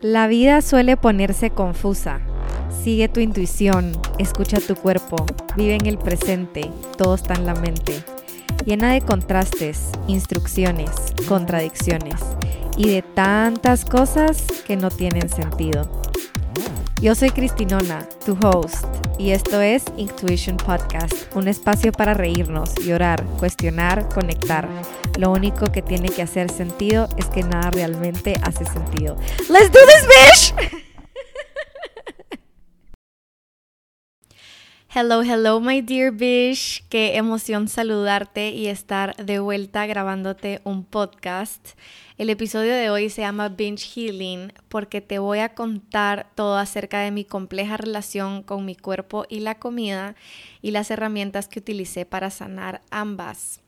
La vida suele ponerse confusa. Sigue tu intuición, escucha tu cuerpo, vive en el presente, todo está en la mente. Llena de contrastes, instrucciones, contradicciones y de tantas cosas que no tienen sentido. Yo soy Cristinona, tu host, y esto es Intuition Podcast, un espacio para reírnos, llorar, cuestionar, conectar. Lo único que tiene que hacer sentido es que nada realmente hace sentido. ¡Let's do this, bitch! Hello, hello, my dear Bish. Qué emoción saludarte y estar de vuelta grabándote un podcast. El episodio de hoy se llama Binge Healing porque te voy a contar todo acerca de mi compleja relación con mi cuerpo y la comida y las herramientas que utilicé para sanar ambas.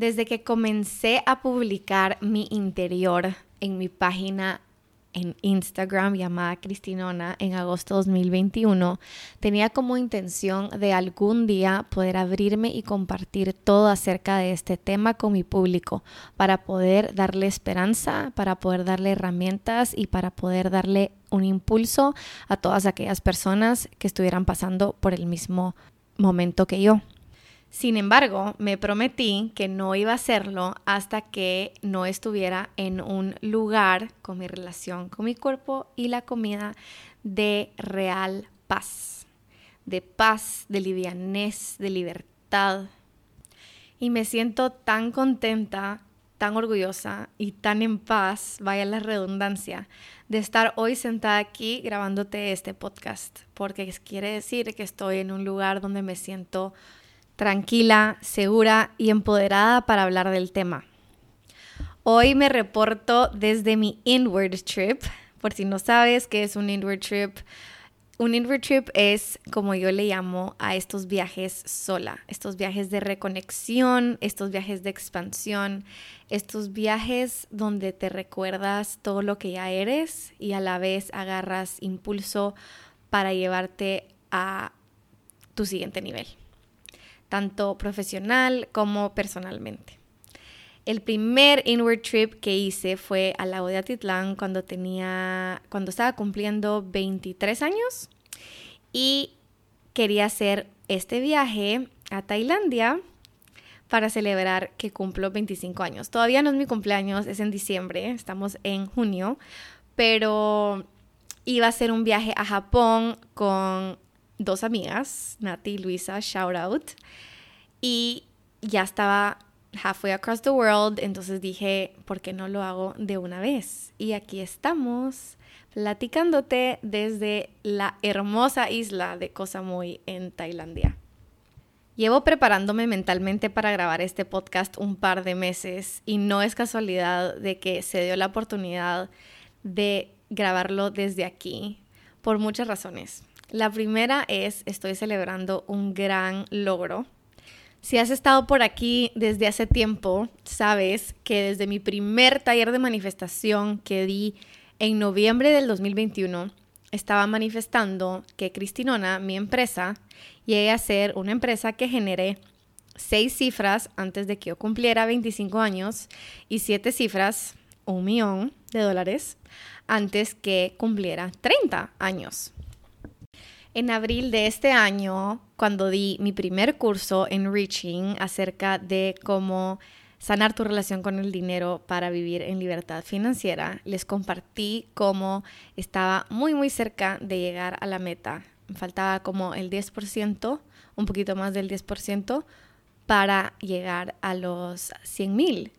Desde que comencé a publicar mi interior en mi página en Instagram llamada Cristinona en agosto 2021, tenía como intención de algún día poder abrirme y compartir todo acerca de este tema con mi público para poder darle esperanza, para poder darle herramientas y para poder darle un impulso a todas aquellas personas que estuvieran pasando por el mismo momento que yo. Sin embargo, me prometí que no iba a hacerlo hasta que no estuviera en un lugar con mi relación con mi cuerpo y la comida de real paz, de paz, de livianez, de libertad. Y me siento tan contenta, tan orgullosa y tan en paz, vaya la redundancia, de estar hoy sentada aquí grabándote este podcast, porque quiere decir que estoy en un lugar donde me siento tranquila, segura y empoderada para hablar del tema. Hoy me reporto desde mi inward trip. Por si no sabes qué es un inward trip, un inward trip es como yo le llamo a estos viajes sola, estos viajes de reconexión, estos viajes de expansión, estos viajes donde te recuerdas todo lo que ya eres y a la vez agarras impulso para llevarte a tu siguiente nivel tanto profesional como personalmente. El primer inward trip que hice fue al lago de Atitlán cuando tenía, cuando estaba cumpliendo 23 años y quería hacer este viaje a Tailandia para celebrar que cumplo 25 años. Todavía no es mi cumpleaños, es en diciembre, estamos en junio, pero iba a ser un viaje a Japón con dos amigas, Nati y Luisa, shout out, y ya estaba halfway across the world, entonces dije, ¿por qué no lo hago de una vez? Y aquí estamos platicándote desde la hermosa isla de Koh Samui en Tailandia. Llevo preparándome mentalmente para grabar este podcast un par de meses y no es casualidad de que se dio la oportunidad de grabarlo desde aquí por muchas razones. La primera es, estoy celebrando un gran logro. Si has estado por aquí desde hace tiempo, sabes que desde mi primer taller de manifestación que di en noviembre del 2021, estaba manifestando que Cristinona, mi empresa, llegue a ser una empresa que genere seis cifras antes de que yo cumpliera 25 años y siete cifras, un millón de dólares, antes que cumpliera 30 años. En abril de este año, cuando di mi primer curso en Reaching acerca de cómo sanar tu relación con el dinero para vivir en libertad financiera, les compartí cómo estaba muy muy cerca de llegar a la meta. Me faltaba como el 10%, un poquito más del 10% para llegar a los 100 mil.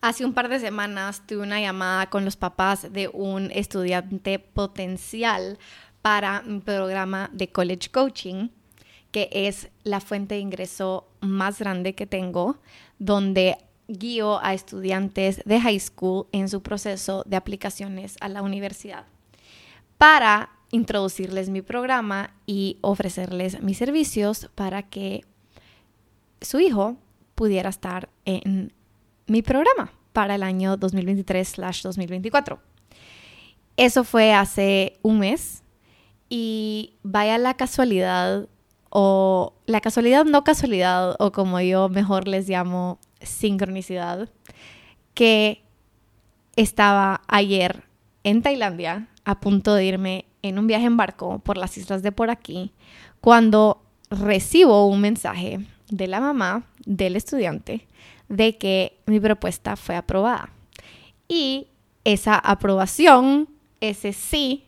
Hace un par de semanas tuve una llamada con los papás de un estudiante potencial para un programa de college coaching, que es la fuente de ingreso más grande que tengo, donde guío a estudiantes de high school en su proceso de aplicaciones a la universidad para introducirles mi programa y ofrecerles mis servicios para que su hijo pudiera estar en mi programa para el año 2023/2024. Eso fue hace un mes y vaya la casualidad, o la casualidad no casualidad, o como yo mejor les llamo sincronicidad, que estaba ayer en Tailandia a punto de irme en un viaje en barco por las islas de por aquí cuando recibo un mensaje de la mamá del estudiante de que mi propuesta fue aprobada. Y esa aprobación, ese sí,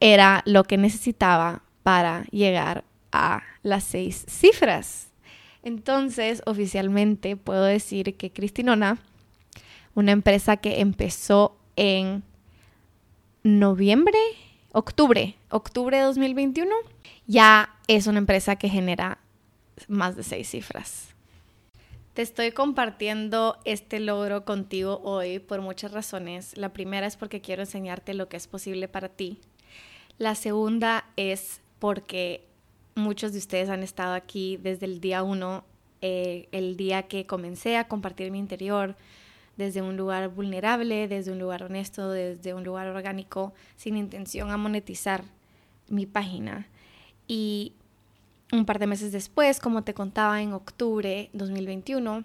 era lo que necesitaba para llegar a las seis cifras. Entonces, oficialmente puedo decir que Cristinona, una empresa que empezó en noviembre, octubre, octubre de 2021, ya es una empresa que genera más de seis cifras. Te estoy compartiendo este logro contigo hoy por muchas razones. La primera es porque quiero enseñarte lo que es posible para ti. La segunda es porque muchos de ustedes han estado aquí desde el día uno, eh, el día que comencé a compartir mi interior, desde un lugar vulnerable, desde un lugar honesto, desde un lugar orgánico, sin intención a monetizar mi página. Y un par de meses después, como te contaba, en octubre 2021,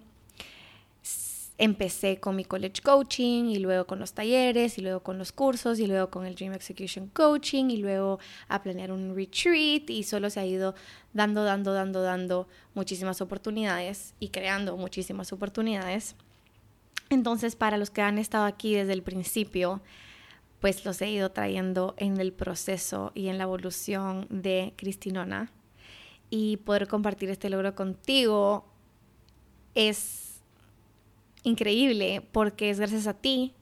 empecé con mi college coaching y luego con los talleres y luego con los cursos y luego con el Dream Execution Coaching y luego a planear un retreat y solo se ha ido dando, dando, dando, dando muchísimas oportunidades y creando muchísimas oportunidades. Entonces, para los que han estado aquí desde el principio, pues los he ido trayendo en el proceso y en la evolución de Cristinona y poder compartir este logro contigo es increíble porque es gracias a ti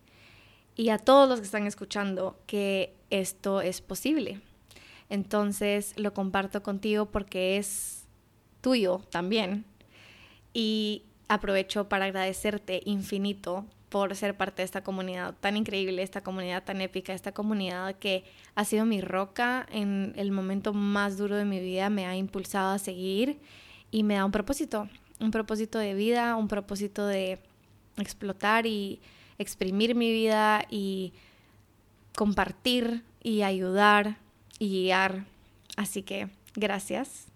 y a todos los que están escuchando que esto es posible. Entonces lo comparto contigo porque es tuyo también. Y aprovecho para agradecerte infinito por ser parte de esta comunidad tan increíble, esta comunidad tan épica, esta comunidad que ha sido mi roca en el momento más duro de mi vida, me ha impulsado a seguir y me da un propósito, un propósito de vida, un propósito de explotar y exprimir mi vida y compartir y ayudar y guiar. Así que gracias.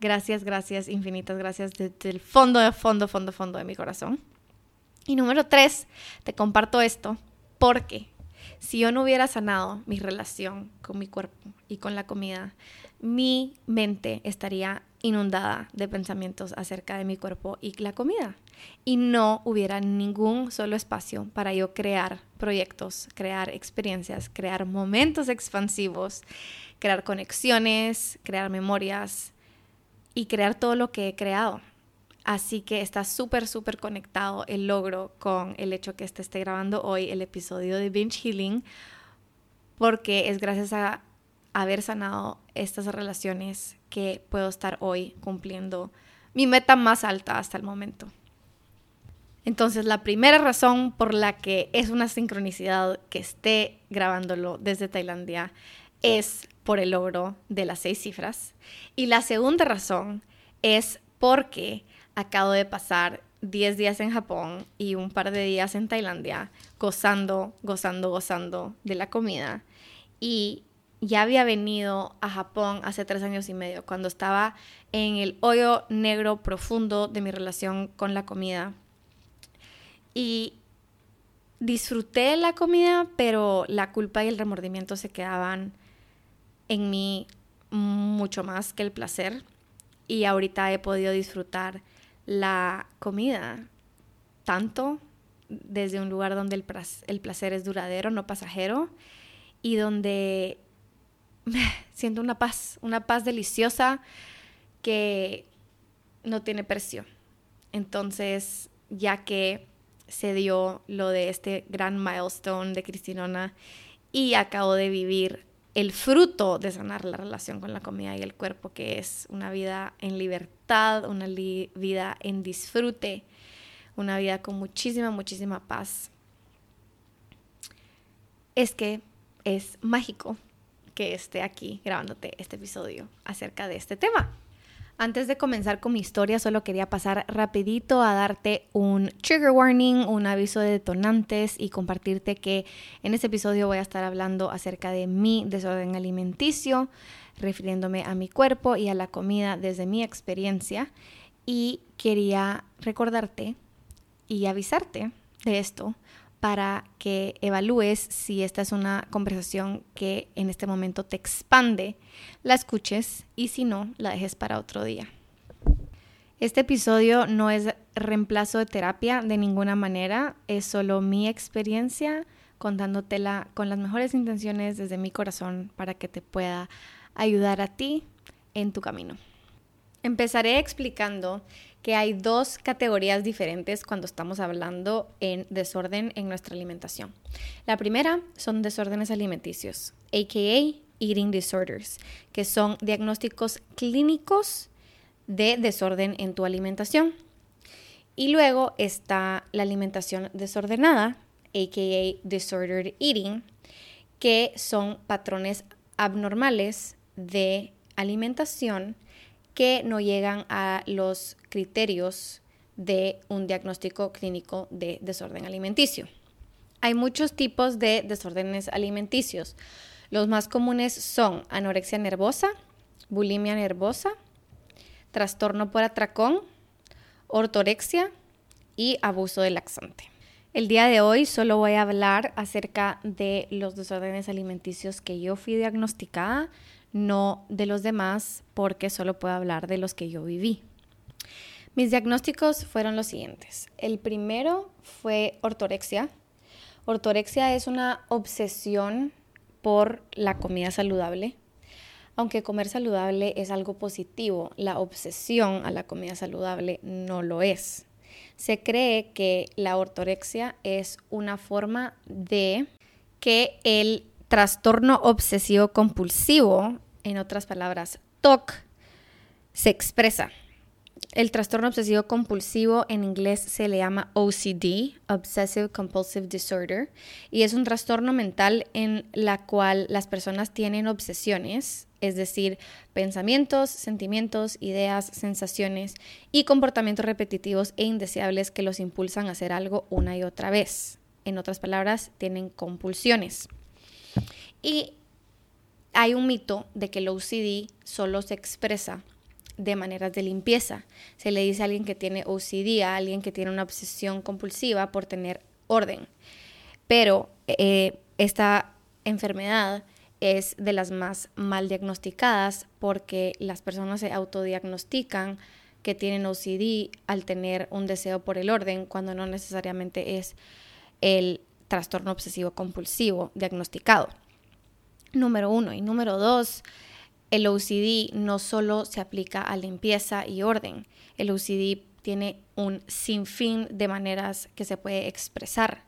Gracias, gracias, infinitas gracias desde el fondo, de fondo, fondo, fondo de mi corazón. Y número tres, te comparto esto porque si yo no hubiera sanado mi relación con mi cuerpo y con la comida, mi mente estaría inundada de pensamientos acerca de mi cuerpo y la comida. Y no hubiera ningún solo espacio para yo crear proyectos, crear experiencias, crear momentos expansivos, crear conexiones, crear memorias y crear todo lo que he creado. Así que está súper, súper conectado el logro con el hecho que este esté grabando hoy el episodio de Binge Healing, porque es gracias a haber sanado estas relaciones que puedo estar hoy cumpliendo mi meta más alta hasta el momento. Entonces, la primera razón por la que es una sincronicidad que esté grabándolo desde Tailandia es por el logro de las seis cifras. Y la segunda razón es porque acabo de pasar 10 días en Japón y un par de días en Tailandia gozando, gozando, gozando de la comida. Y ya había venido a Japón hace tres años y medio, cuando estaba en el hoyo negro profundo de mi relación con la comida. Y disfruté la comida, pero la culpa y el remordimiento se quedaban en mí mucho más que el placer. Y ahorita he podido disfrutar la comida, tanto desde un lugar donde el, placer es duradero, no pasajero, y donde siento una paz, una paz deliciosa que no tiene precio. Entonces, ya que se dio lo de este gran milestone de Cristinona y acabo de vivir el fruto de sanar la relación con la comida y el cuerpo, que es una vida en libertad, una vida en disfrute, una vida con muchísima, muchísima paz. Es que es mágico que esté aquí grabándote este episodio acerca de este tema. Antes de comenzar con mi historia, solo quería pasar rapidito a darte un trigger warning, un aviso de detonantes y compartirte que en este episodio voy a estar hablando acerca de mi desorden alimenticio, refiriéndome a mi cuerpo y a la comida desde mi experiencia. Y quería recordarte y avisarte de esto para que evalúes si esta es una conversación que en este momento te expande, la escuches y si no, la dejes para otro día. Este episodio no es reemplazo de terapia de ninguna manera, es solo mi experiencia contándotela con las mejores intenciones desde mi corazón para que te pueda ayudar a ti en tu camino. Empezaré explicando que hay dos categorías diferentes cuando estamos hablando en desorden en nuestra alimentación. La primera son desórdenes alimenticios, aka eating disorders, que son diagnósticos clínicos de desorden en tu alimentación. Y luego está la alimentación desordenada, aka disordered eating, que son patrones abnormales de alimentación que no llegan a los criterios de un diagnóstico clínico de desorden alimenticio. Hay muchos tipos de desórdenes alimenticios. Los más comunes son anorexia nervosa, bulimia nervosa, trastorno por atracón, ortorexia y abuso de laxante. El día de hoy solo voy a hablar acerca de los desórdenes alimenticios que yo fui diagnosticada, no de los demás, porque solo puedo hablar de los que yo viví. Mis diagnósticos fueron los siguientes. El primero fue ortorexia. Ortorexia es una obsesión por la comida saludable. Aunque comer saludable es algo positivo, la obsesión a la comida saludable no lo es. Se cree que la ortorexia es una forma de que el trastorno obsesivo compulsivo en otras palabras, TOC, se expresa. El trastorno obsesivo compulsivo en inglés se le llama OCD, Obsessive Compulsive Disorder, y es un trastorno mental en la cual las personas tienen obsesiones, es decir, pensamientos, sentimientos, ideas, sensaciones y comportamientos repetitivos e indeseables que los impulsan a hacer algo una y otra vez. En otras palabras, tienen compulsiones. Y hay un mito de que el OCD solo se expresa de maneras de limpieza. Se le dice a alguien que tiene OCD, a alguien que tiene una obsesión compulsiva por tener orden. Pero eh, esta enfermedad es de las más mal diagnosticadas porque las personas se autodiagnostican que tienen OCD al tener un deseo por el orden cuando no necesariamente es el trastorno obsesivo compulsivo diagnosticado número uno. Y número dos, el OCD no solo se aplica a limpieza y orden, el OCD tiene un sinfín de maneras que se puede expresar.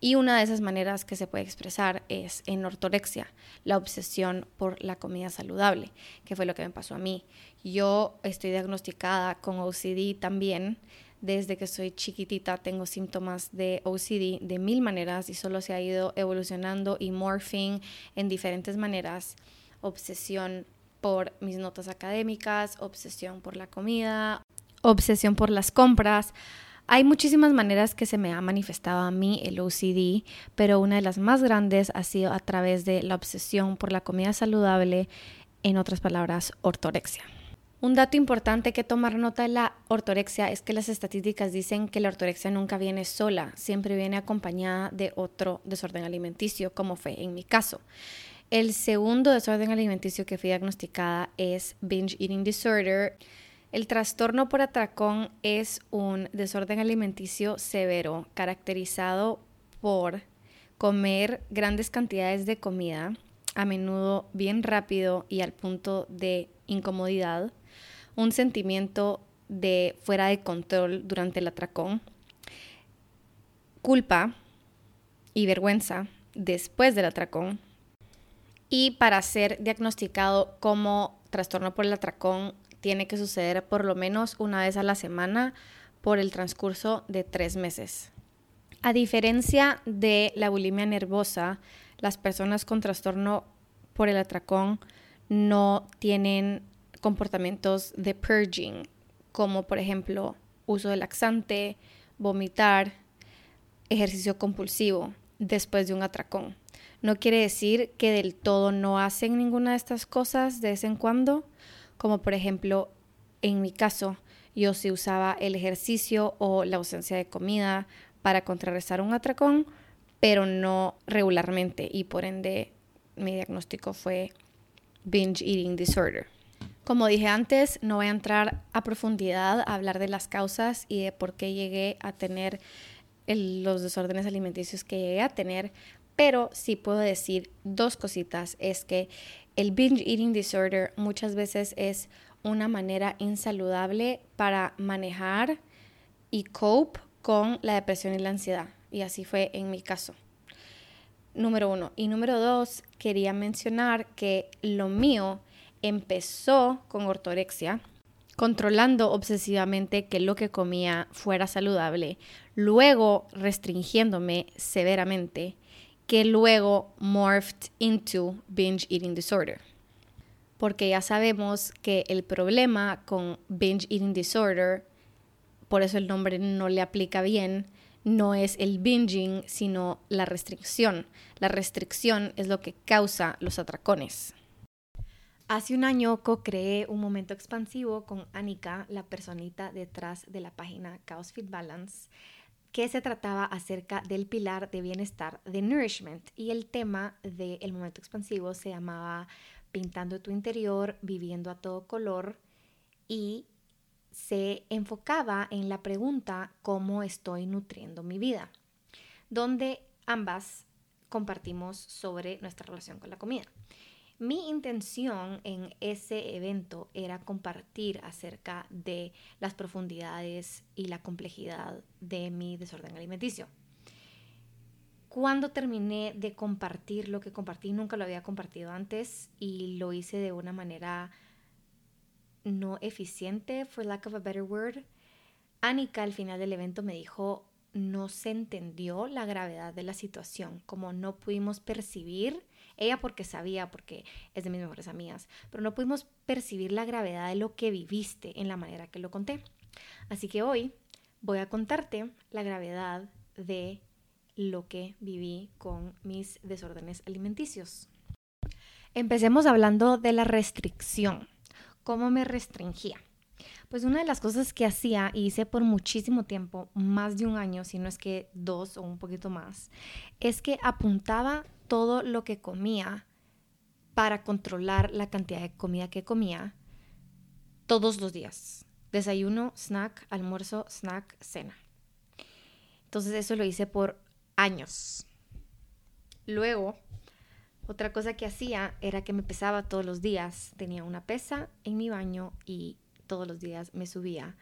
Y una de esas maneras que se puede expresar es en ortorexia, la obsesión por la comida saludable, que fue lo que me pasó a mí. Yo estoy diagnosticada con OCD también, desde que soy chiquitita tengo síntomas de OCD de mil maneras y solo se ha ido evolucionando y morphing en diferentes maneras. Obsesión por mis notas académicas, obsesión por la comida, obsesión por las compras. Hay muchísimas maneras que se me ha manifestado a mí el OCD, pero una de las más grandes ha sido a través de la obsesión por la comida saludable, en otras palabras, ortorexia. Un dato importante que tomar nota de la ortorexia es que las estadísticas dicen que la ortorexia nunca viene sola, siempre viene acompañada de otro desorden alimenticio, como fue en mi caso. El segundo desorden alimenticio que fui diagnosticada es binge eating disorder. El trastorno por atracón es un desorden alimenticio severo caracterizado por comer grandes cantidades de comida, a menudo bien rápido y al punto de incomodidad, un sentimiento de fuera de control durante el atracón, culpa y vergüenza después del atracón. Y para ser diagnosticado como trastorno por el atracón, tiene que suceder por lo menos una vez a la semana por el transcurso de tres meses. A diferencia de la bulimia nervosa, las personas con trastorno por el atracón no tienen comportamientos de purging, como por ejemplo uso de laxante, vomitar, ejercicio compulsivo después de un atracón. No quiere decir que del todo no hacen ninguna de estas cosas de vez en cuando, como por ejemplo en mi caso, yo sí usaba el ejercicio o la ausencia de comida para contrarrestar un atracón, pero no regularmente y por ende mi diagnóstico fue binge eating disorder. Como dije antes, no voy a entrar a profundidad a hablar de las causas y de por qué llegué a tener los desórdenes alimenticios que llegué a tener, pero sí puedo decir dos cositas. Es que el binge eating disorder muchas veces es una manera insaludable para manejar y cope con la depresión y la ansiedad. Y así fue en mi caso. Número uno. Y número dos, quería mencionar que lo mío empezó con ortorexia, controlando obsesivamente que lo que comía fuera saludable, luego restringiéndome severamente, que luego morphed into binge eating disorder. Porque ya sabemos que el problema con binge eating disorder, por eso el nombre no le aplica bien, no es el binging, sino la restricción. La restricción es lo que causa los atracones. Hace un año co-creé un momento expansivo con Anika, la personita detrás de la página Chaos Fit Balance, que se trataba acerca del pilar de bienestar de Nourishment. Y el tema del momento expansivo se llamaba Pintando tu interior, viviendo a todo color y se enfocaba en la pregunta ¿cómo estoy nutriendo mi vida? Donde ambas compartimos sobre nuestra relación con la comida. Mi intención en ese evento era compartir acerca de las profundidades y la complejidad de mi desorden alimenticio. Cuando terminé de compartir lo que compartí, nunca lo había compartido antes y lo hice de una manera no eficiente, for lack of a better word. Anika al final del evento me dijo, no se entendió la gravedad de la situación, como no pudimos percibir ella porque sabía, porque es de mis mejores amigas, pero no pudimos percibir la gravedad de lo que viviste en la manera que lo conté. Así que hoy voy a contarte la gravedad de lo que viví con mis desórdenes alimenticios. Empecemos hablando de la restricción. ¿Cómo me restringía? Pues una de las cosas que hacía y hice por muchísimo tiempo, más de un año, si no es que dos o un poquito más, es que apuntaba todo lo que comía para controlar la cantidad de comida que comía todos los días. Desayuno, snack, almuerzo, snack, cena. Entonces eso lo hice por años. Luego, otra cosa que hacía era que me pesaba todos los días. Tenía una pesa en mi baño y todos los días me subía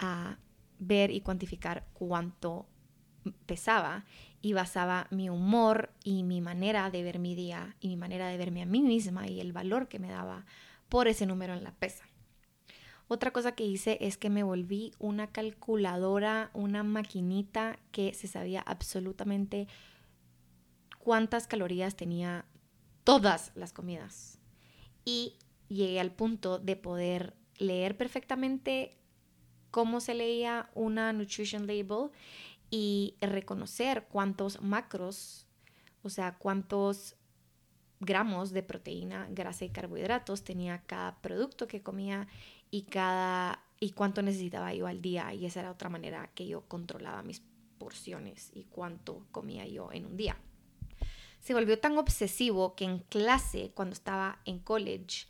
a ver y cuantificar cuánto pesaba y basaba mi humor y mi manera de ver mi día y mi manera de verme a mí misma y el valor que me daba por ese número en la pesa. Otra cosa que hice es que me volví una calculadora, una maquinita que se sabía absolutamente cuántas calorías tenía todas las comidas. Y llegué al punto de poder leer perfectamente cómo se leía una nutrition label y reconocer cuántos macros, o sea, cuántos gramos de proteína, grasa y carbohidratos tenía cada producto que comía y cada y cuánto necesitaba yo al día y esa era otra manera que yo controlaba mis porciones y cuánto comía yo en un día. Se volvió tan obsesivo que en clase cuando estaba en college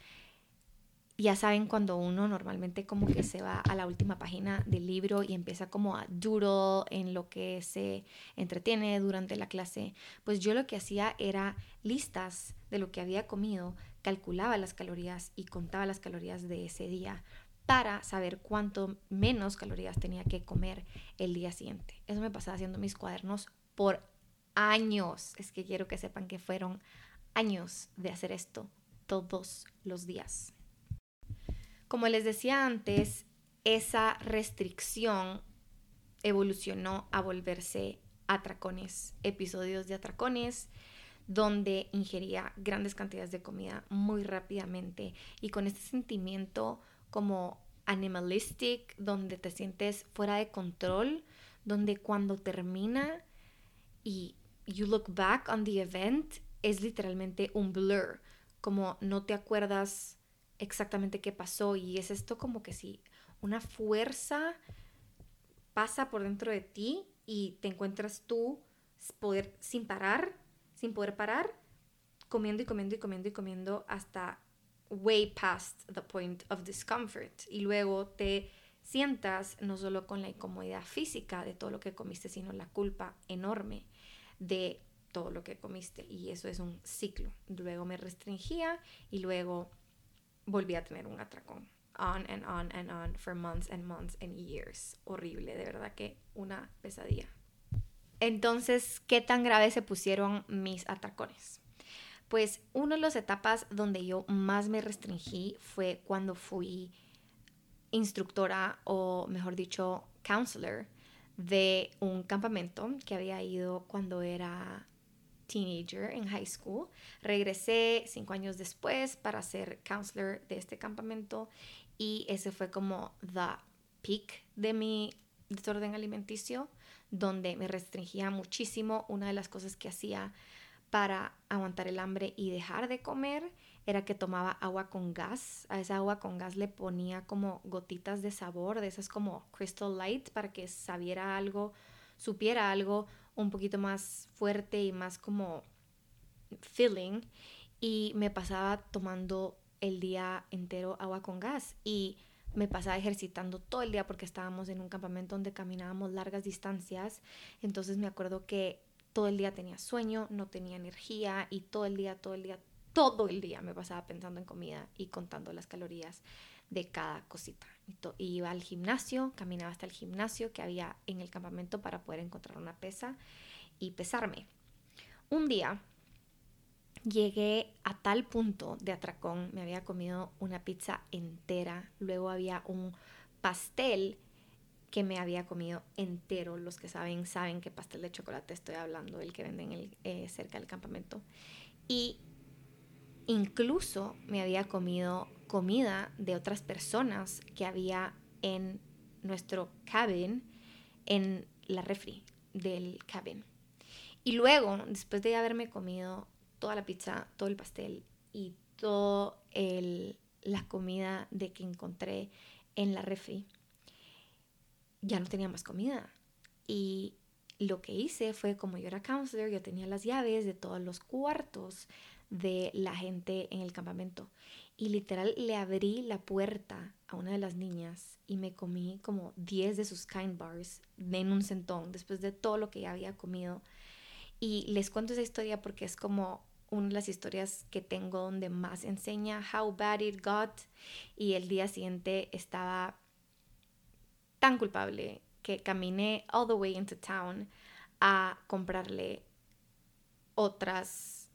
ya saben cuando uno normalmente como que se va a la última página del libro y empieza como a doodle en lo que se entretiene durante la clase, pues yo lo que hacía era listas de lo que había comido, calculaba las calorías y contaba las calorías de ese día para saber cuánto menos calorías tenía que comer el día siguiente. Eso me pasaba haciendo mis cuadernos por años. Es que quiero que sepan que fueron años de hacer esto todos los días. Como les decía antes, esa restricción evolucionó a volverse atracones, episodios de atracones donde ingería grandes cantidades de comida muy rápidamente y con este sentimiento como animalistic, donde te sientes fuera de control, donde cuando termina y you look back on the event es literalmente un blur, como no te acuerdas exactamente qué pasó y es esto como que si una fuerza pasa por dentro de ti y te encuentras tú poder sin parar, sin poder parar, comiendo y comiendo y comiendo y comiendo hasta way past the point of discomfort. Y luego te sientas no solo con la incomodidad física de todo lo que comiste, sino la culpa enorme de todo lo que comiste. Y eso es un ciclo. Luego me restringía y luego volví a tener un atracón. On and on and on for months and months and years. Horrible, de verdad que una pesadilla. Entonces, ¿qué tan grave se pusieron mis atracones? Pues una de las etapas donde yo más me restringí fue cuando fui instructora o mejor dicho, counselor de un campamento que había ido cuando era teenager en high school. Regresé cinco años después para ser counselor de este campamento y ese fue como the peak de mi desorden alimenticio, donde me restringía muchísimo. Una de las cosas que hacía para aguantar el hambre y dejar de comer era que tomaba agua con gas. A esa agua con gas le ponía como gotitas de sabor, de esas como crystal light, para que sabiera algo, supiera algo un poquito más fuerte y más como filling. Y me pasaba tomando el día entero agua con gas. Y me pasaba ejercitando todo el día porque estábamos en un campamento donde caminábamos largas distancias. Entonces me acuerdo que todo el día tenía sueño, no tenía energía y todo el día, todo el día, todo el día me pasaba pensando en comida y contando las calorías de cada cosita. Iba al gimnasio, caminaba hasta el gimnasio que había en el campamento para poder encontrar una pesa y pesarme. Un día llegué a tal punto de atracón, me había comido una pizza entera, luego había un pastel que me había comido entero. Los que saben, saben que pastel de chocolate estoy hablando, el que venden eh, cerca del campamento. Y incluso me había comido comida de otras personas que había en nuestro cabin, en la refri del cabin. Y luego, después de haberme comido toda la pizza, todo el pastel y toda la comida de que encontré en la refri, ya no tenía más comida. Y lo que hice fue, como yo era counselor, yo tenía las llaves de todos los cuartos de la gente en el campamento. Y literal le abrí la puerta a una de las niñas y me comí como 10 de sus kind bars en un centón después de todo lo que ya había comido. Y les cuento esa historia porque es como una de las historias que tengo donde más enseña how bad it got. Y el día siguiente estaba tan culpable que caminé all the way into town a comprarle otras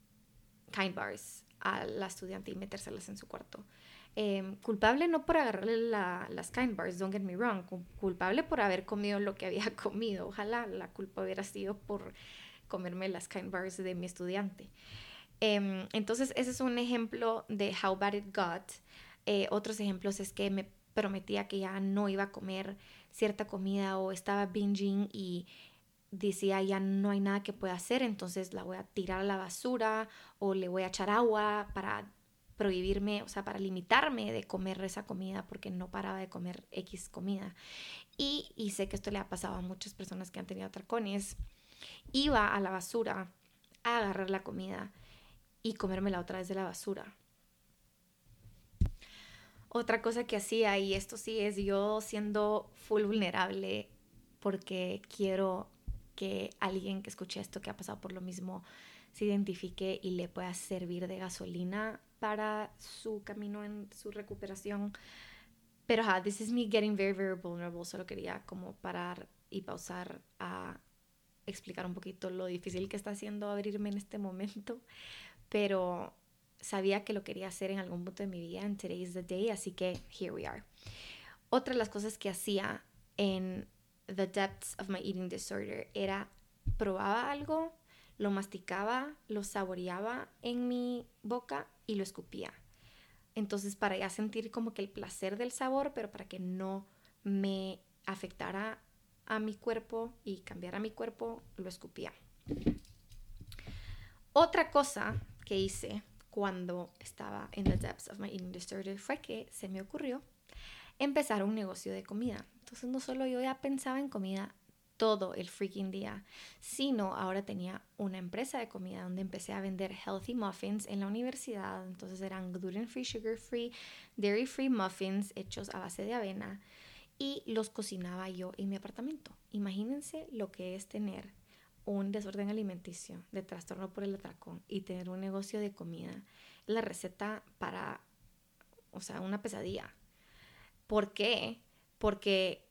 kind bars a la estudiante y metérselas en su cuarto. Em, culpable no por agarrarle las kind bars, don't get me wrong, culpable por haber comido lo que había comido. Ojalá la culpa hubiera sido por comerme las kind bars de mi estudiante. Em, entonces, ese es un ejemplo de how bad it got. Eh, otros ejemplos es que me prometía que ya no iba a comer cierta comida o estaba binging y decía ya no hay nada que pueda hacer, entonces la voy a tirar a la basura o le voy a echar agua para prohibirme, o sea, para limitarme de comer esa comida porque no paraba de comer X comida. Y, sé que esto le ha pasado a muchas personas que han tenido atracones. Iba a la basura a agarrar la comida y comérmela otra vez de la basura. Otra cosa que hacía, y esto sí es yo siendo full vulnerable porque quiero que alguien que escuche esto, que ha pasado por lo mismo, se identifique y le pueda servir de gasolina para su camino en su recuperación. Pero ja, this is me getting very, very vulnerable. Solo quería como parar y pausar a explicar un poquito lo difícil que está haciendo abrirme en este momento. Pero sabía que lo quería hacer en algún punto de mi vida, en Today's the Day, así que here we are. Otra de las cosas que hacía en The Depths of My Eating Disorder era probaba algo, lo masticaba, lo saboreaba en mi boca y lo escupía. Entonces, para ya sentir como que el placer del sabor, pero para que no me afectara a mi cuerpo y cambiara mi cuerpo, lo escupía. Otra cosa que hice cuando estaba en the depths of my eating disorder fue que se me ocurrió empezar un negocio de comida. Entonces no solo yo ya pensaba en comida todo el freaking día, sino ahora tenía una empresa de comida donde empecé a vender healthy muffins en la universidad. Entonces eran gluten free, sugar free, dairy free muffins hechos a base de avena y los cocinaba yo en mi apartamento. Imagínense lo que es tener un desorden alimenticio de trastorno por el atracón y tener un negocio de comida. La receta para, o sea, una pesadilla. ¿Por qué? Porque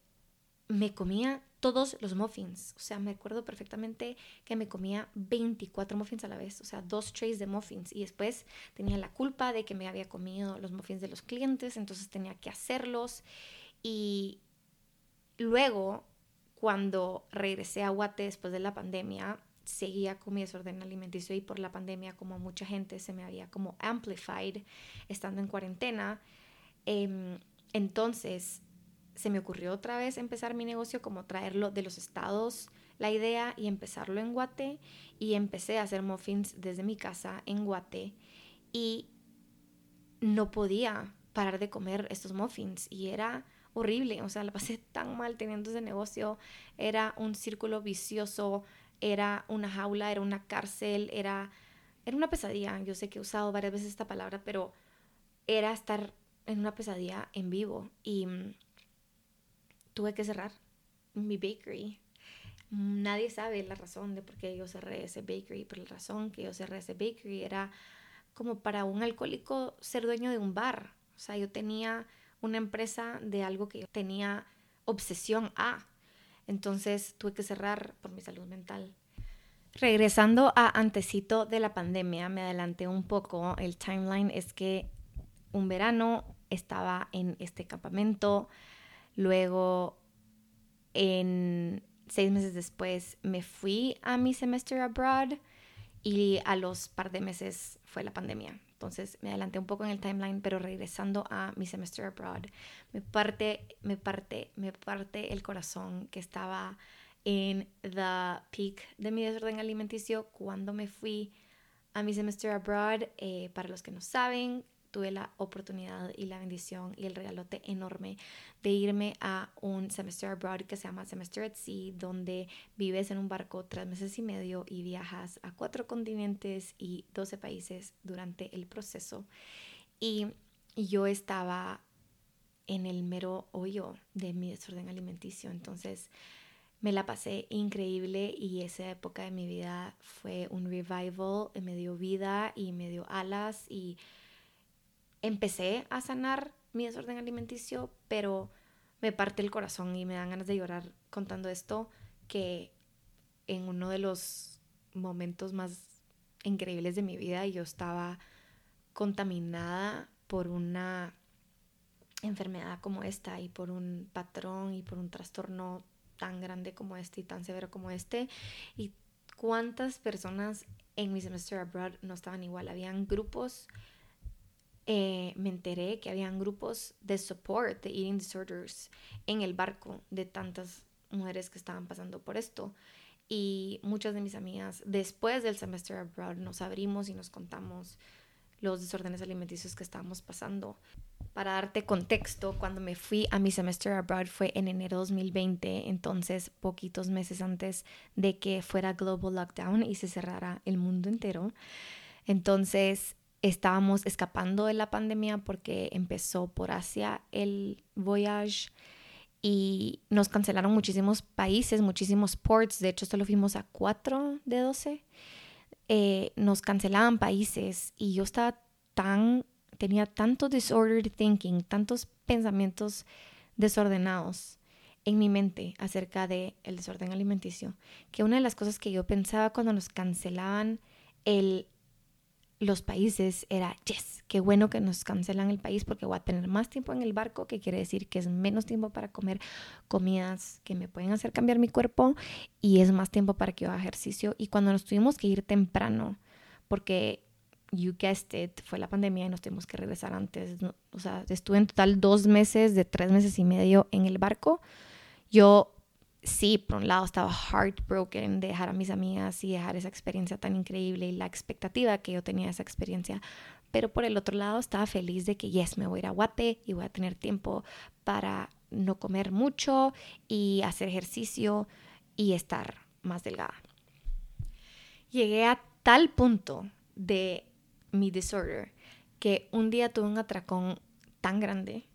me comía todos los muffins. O sea, me acuerdo perfectamente que me comía 24 muffins a la vez, o sea, dos trays de muffins. Y después tenía la culpa de que me había comido los muffins de los clientes, entonces tenía que hacerlos. Y luego, cuando regresé a Guate después de la pandemia, seguía con mi desorden alimenticio y por la pandemia, como mucha gente se me había como amplified estando en cuarentena. Em, entonces se me ocurrió otra vez empezar mi negocio, como traerlo de los estados, la idea, y empezarlo en Guate. Y empecé a hacer muffins desde mi casa en Guate. Y no podía parar de comer estos muffins. Y era horrible, o sea, la pasé tan mal teniendo ese negocio. Era un círculo vicioso, era una jaula, era una cárcel, era, era una pesadilla. Yo sé que he usado varias veces esta palabra, pero era estar en una pesadilla en vivo. Y tuve que cerrar mi bakery. Nadie sabe la razón de por qué yo cerré ese bakery, pero la razón que yo cerré ese bakery era como para un alcohólico ser dueño de un bar. O sea, yo tenía una empresa de algo que yo tenía obsesión a. Entonces tuve que cerrar por mi salud mental. Regresando a antecito de la pandemia, me adelanté un poco. El timeline es que un verano estaba en este campamento Luego, en seis meses después, me fui a mi semester abroad y a los par de meses fue la pandemia. Entonces me adelanté un poco en el timeline, pero regresando a mi semester abroad, me parte, me parte, me parte el corazón que estaba en the peak de mi desorden alimenticio cuando me fui a mi semester abroad. Eh, para los que no saben, tuve la oportunidad y la bendición y el regalote enorme de irme a un semester abroad que se llama Semester at Sea, donde vives en un barco tres meses y medio y viajas a cuatro continentes y 12 países durante el proceso. Y yo estaba en el mero hoyo de mi desorden alimenticio, entonces me la pasé increíble y esa época de mi vida fue un revival, me dio vida y me dio alas y empecé a sanar mi desorden alimenticio, pero me parte el corazón y me dan ganas de llorar contando esto, que en uno de los momentos más increíbles de mi vida yo estaba contaminada por una enfermedad como esta y por un patrón y por un trastorno tan grande como este y tan severo como este. Y cuántas personas en mi semester abroad no estaban igual. Habían grupos eh, me enteré que habían grupos de support de eating disorders en el barco de tantas mujeres que estaban pasando por esto. Y muchas de mis amigas, después del semester abroad, nos abrimos y nos contamos los desórdenes alimenticios que estábamos pasando. Para darte contexto, cuando me fui a mi semester abroad fue en enero 2020, entonces poquitos meses antes de que fuera global lockdown y se cerrara el mundo entero. Entonces estábamos escapando de la pandemia porque empezó por Asia el voyage y nos cancelaron muchísimos países, muchísimos ports, de hecho solo fuimos a 4 de 12, eh, nos cancelaban países y yo estaba tan, tenía tanto disordered thinking, tantos pensamientos desordenados en mi mente acerca del el desorden alimenticio, que una de las cosas que yo pensaba cuando nos cancelaban el los países era, yes, qué bueno que nos cancelan el país porque voy a tener más tiempo en el barco, que quiere decir que es menos tiempo para comer comidas que me pueden hacer cambiar mi cuerpo y es más tiempo para que yo haga ejercicio. Y cuando nos tuvimos que ir temprano, porque you guessed it, fue la pandemia y nos tuvimos que regresar antes, o sea, estuve en total dos meses de tres meses y medio en el barco, yo sí, por un lado estaba heartbroken de dejar a mis amigas y dejar esa experiencia tan increíble y la expectativa que yo tenía de esa experiencia. Pero por el otro lado estaba feliz de que, yes, me voy a ir a Guate y voy a tener tiempo para no comer mucho y hacer ejercicio y estar más delgada. Llegué a tal punto de mi disorder que un día tuve un atracón tan grande,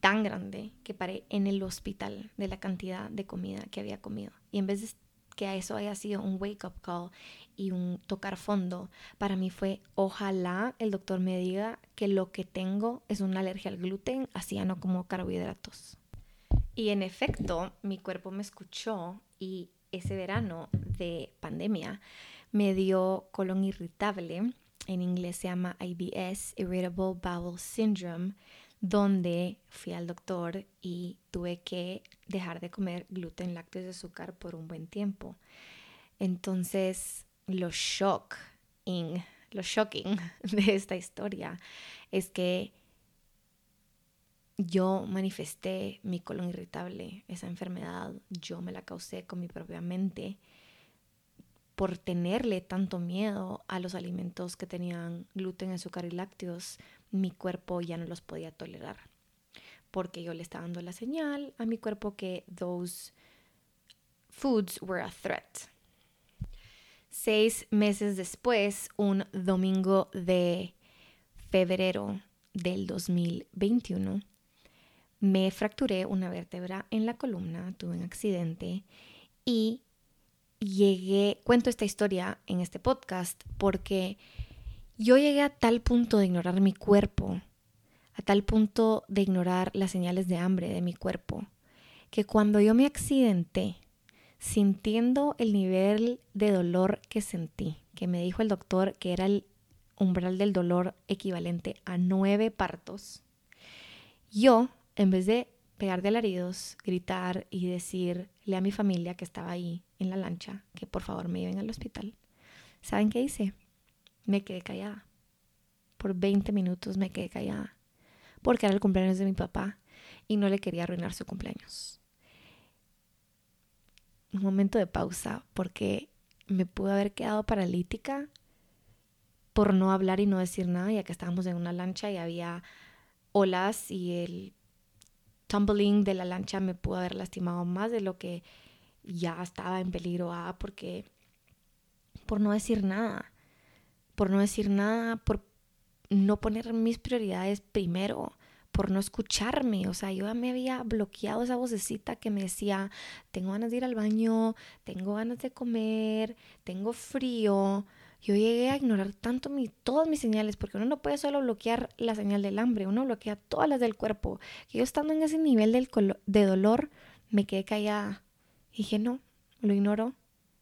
tan grande, que paré en el hospital de la cantidad de comida que había comido. Y en vez de que a eso haya sido un wake up call y un tocar fondo, para mí fue ojalá el doctor me diga que lo que tengo es una alergia al gluten, así ya no como carbohidratos. Y en efecto, mi cuerpo me escuchó y ese verano de pandemia me dio colon irritable, en inglés se llama IBS, Irritable Bowel Syndrome, donde fui al doctor y tuve que dejar de comer gluten, lácteos y azúcar por un buen tiempo. Entonces, lo shocking, lo shocking de esta historia es que yo manifesté mi colon irritable, esa enfermedad, yo me la causé con mi propia mente por tenerle tanto miedo a los alimentos que tenían gluten, azúcar y lácteos, mi cuerpo ya no los podía tolerar. Porque yo le estaba dando la señal a mi cuerpo que those foods were a threat. Seis meses después, un domingo de febrero del 2021, me fracturé una vértebra en la columna, tuve un accidente y llegué, cuento esta historia en este podcast porque yo llegué a tal punto de ignorar mi cuerpo, a tal punto de ignorar las señales de hambre de mi cuerpo, que cuando yo me accidenté, sintiendo el nivel de dolor que sentí, que me dijo el doctor que era el umbral del dolor equivalente a nueve partos, yo en vez de pegar de alaridos, gritar y decirle a mi familia que estaba ahí en la lancha que por favor me lleven al hospital, ¿saben qué hice? Me quedé callada. Por 20 minutos me quedé callada. Porque era el cumpleaños de mi papá y no le quería arruinar su cumpleaños. Un momento de pausa porque me pude haber quedado paralítica por no hablar y no decir nada, ya que estábamos en una lancha y había olas y el tumbling de la lancha me pudo haber lastimado más de lo que ya estaba en peligro ah, porque por no decir nada, por no decir nada, por no poner mis prioridades primero, por no escucharme, o sea, yo me había bloqueado esa vocecita que me decía, tengo ganas de ir al baño, tengo ganas de comer, tengo frío, yo llegué a ignorar tanto mi, todas mis señales, porque uno no puede solo bloquear la señal del hambre, uno bloquea todas las del cuerpo. Y yo estando en ese nivel del de dolor, me quedé callada. Dije, no, lo ignoro,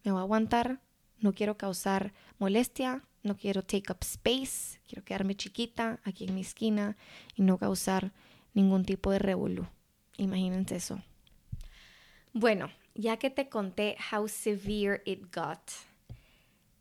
me voy a aguantar, no quiero causar molestia, no quiero take up space, quiero quedarme chiquita aquí en mi esquina y no causar ningún tipo de revolú. Imagínense eso. Bueno, ya que te conté how severe it got,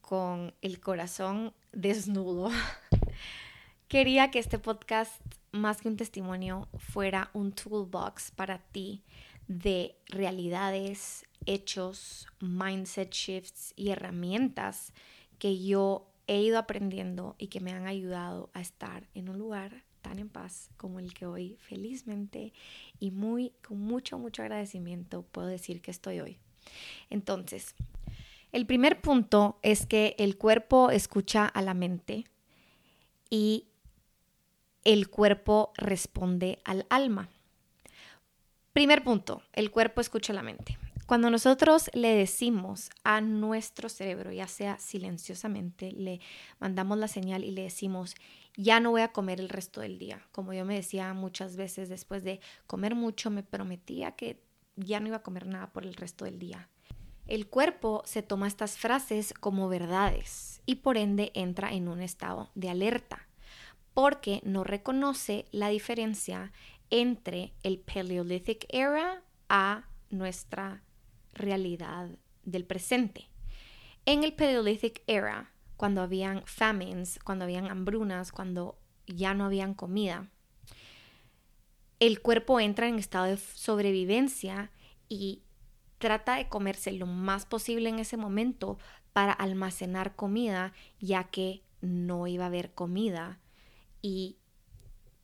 con el corazón desnudo, quería que este podcast, más que un testimonio, fuera un toolbox para ti de realidades, hechos, mindset shifts y herramientas que yo he ido aprendiendo y que me han ayudado a estar en un lugar tan en paz como el que hoy felizmente y muy con mucho mucho agradecimiento puedo decir que estoy hoy. Entonces, el primer punto es que el cuerpo escucha a la mente y el cuerpo responde al alma. Primer punto, el cuerpo escucha a la mente. Cuando nosotros le decimos a nuestro cerebro, ya sea silenciosamente, le mandamos la señal y le decimos, ya no voy a comer el resto del día. Como yo me decía muchas veces después de comer mucho, me prometía que ya no iba a comer nada por el resto del día. El cuerpo se toma estas frases como verdades y por ende entra en un estado de alerta porque no reconoce la diferencia entre el Paleolithic era a nuestra realidad del presente. En el Paleolithic era, cuando habían famines, cuando habían hambrunas, cuando ya no habían comida, el cuerpo entra en estado de sobrevivencia y trata de comerse lo más posible en ese momento para almacenar comida, ya que no iba a haber comida y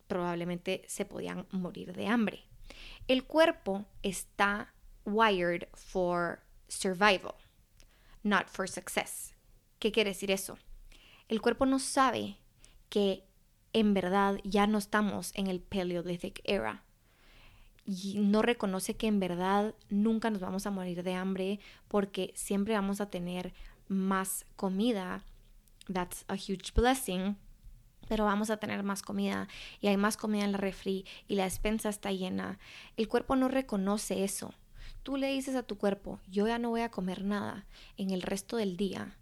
probablemente se podían morir de hambre. El cuerpo está wired for survival, not for success. ¿Qué quiere decir eso? El cuerpo no sabe que en verdad ya no estamos en el Paleolithic era. Y no reconoce que en verdad nunca nos vamos a morir de hambre porque siempre vamos a tener más comida. That's a huge blessing. Pero vamos a tener más comida y hay más comida en la refri y la despensa está llena. El cuerpo no reconoce eso. Tú le dices a tu cuerpo, yo ya no voy a comer nada en el resto del día.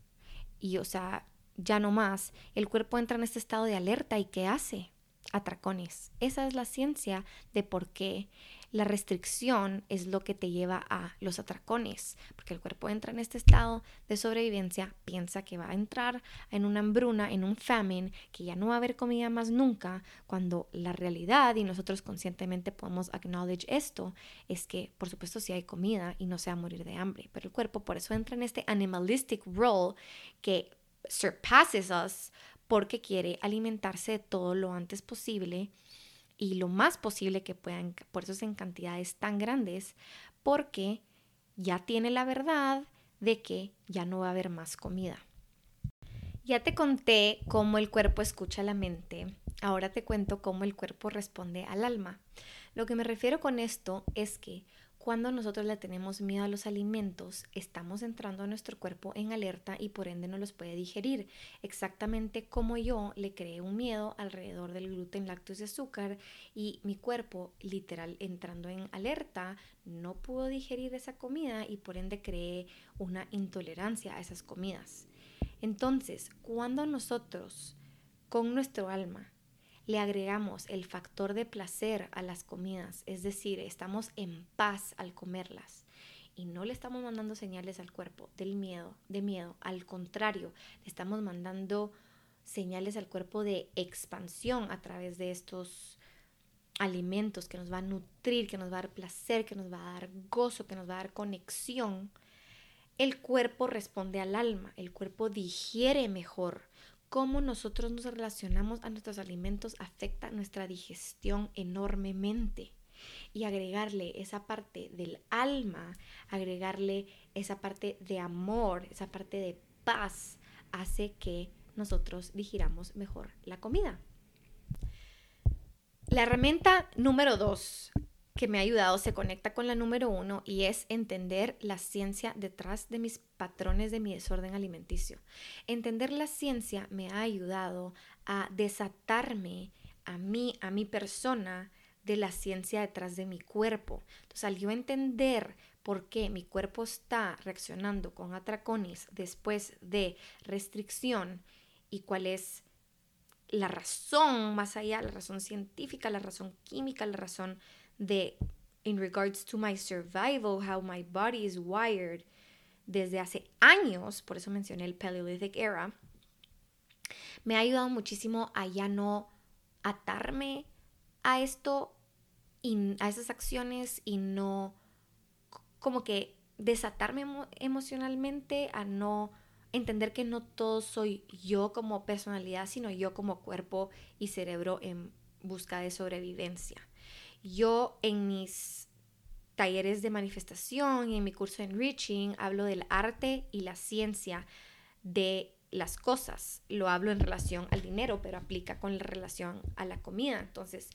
Y o sea, ya no más, el cuerpo entra en este estado de alerta y ¿qué hace? Atracones. Esa es la ciencia de por qué la restricción es lo que te lleva a los atracones, porque el cuerpo entra en este estado de sobrevivencia, piensa que va a entrar en una hambruna, en un famine, que ya no va a haber comida más nunca, cuando la realidad, y nosotros conscientemente podemos acknowledge esto, es que por supuesto sí hay comida y no se va a morir de hambre, pero el cuerpo por eso entra en este animalistic role que surpasses us porque quiere alimentarse de todo lo antes posible y lo más posible que puedan, por eso es en cantidades tan grandes, porque ya tiene la verdad de que ya no va a haber más comida. Ya te conté cómo el cuerpo escucha la mente, ahora te cuento cómo el cuerpo responde al alma. Lo que me refiero con esto es que cuando nosotros le tenemos miedo a los alimentos, estamos entrando a nuestro cuerpo en alerta y por ende no los puede digerir. Exactamente como yo le creé un miedo alrededor del gluten, lácteos y azúcar y mi cuerpo literal entrando en alerta no pudo digerir esa comida y por ende creé una intolerancia a esas comidas. Entonces, cuando nosotros con nuestro alma le agregamos el factor de placer a las comidas, es decir, estamos en paz al comerlas y no le estamos mandando señales al cuerpo del miedo, de miedo, al contrario, le estamos mandando señales al cuerpo de expansión a través de estos alimentos que nos va a nutrir, que nos va a dar placer, que nos va a dar gozo, que nos va a dar conexión. El cuerpo responde al alma, el cuerpo digiere mejor cómo nosotros nos relacionamos a nuestros alimentos afecta nuestra digestión enormemente. Y agregarle esa parte del alma, agregarle esa parte de amor, esa parte de paz, hace que nosotros digiramos mejor la comida. La herramienta número dos que me ha ayudado se conecta con la número uno y es entender la ciencia detrás de mis patrones de mi desorden alimenticio. Entender la ciencia me ha ayudado a desatarme a mí, a mi persona, de la ciencia detrás de mi cuerpo. Entonces, al yo entender por qué mi cuerpo está reaccionando con atracones después de restricción y cuál es la razón más allá, la razón científica, la razón química, la razón de in regards to my survival, how my body is wired desde hace años, por eso mencioné el Paleolithic era, me ha ayudado muchísimo a ya no atarme a esto y a esas acciones y no como que desatarme emocionalmente, a no entender que no todo soy yo como personalidad, sino yo como cuerpo y cerebro en busca de sobrevivencia. Yo en mis talleres de manifestación y en mi curso en Reaching hablo del arte y la ciencia de las cosas. Lo hablo en relación al dinero, pero aplica con la relación a la comida. Entonces,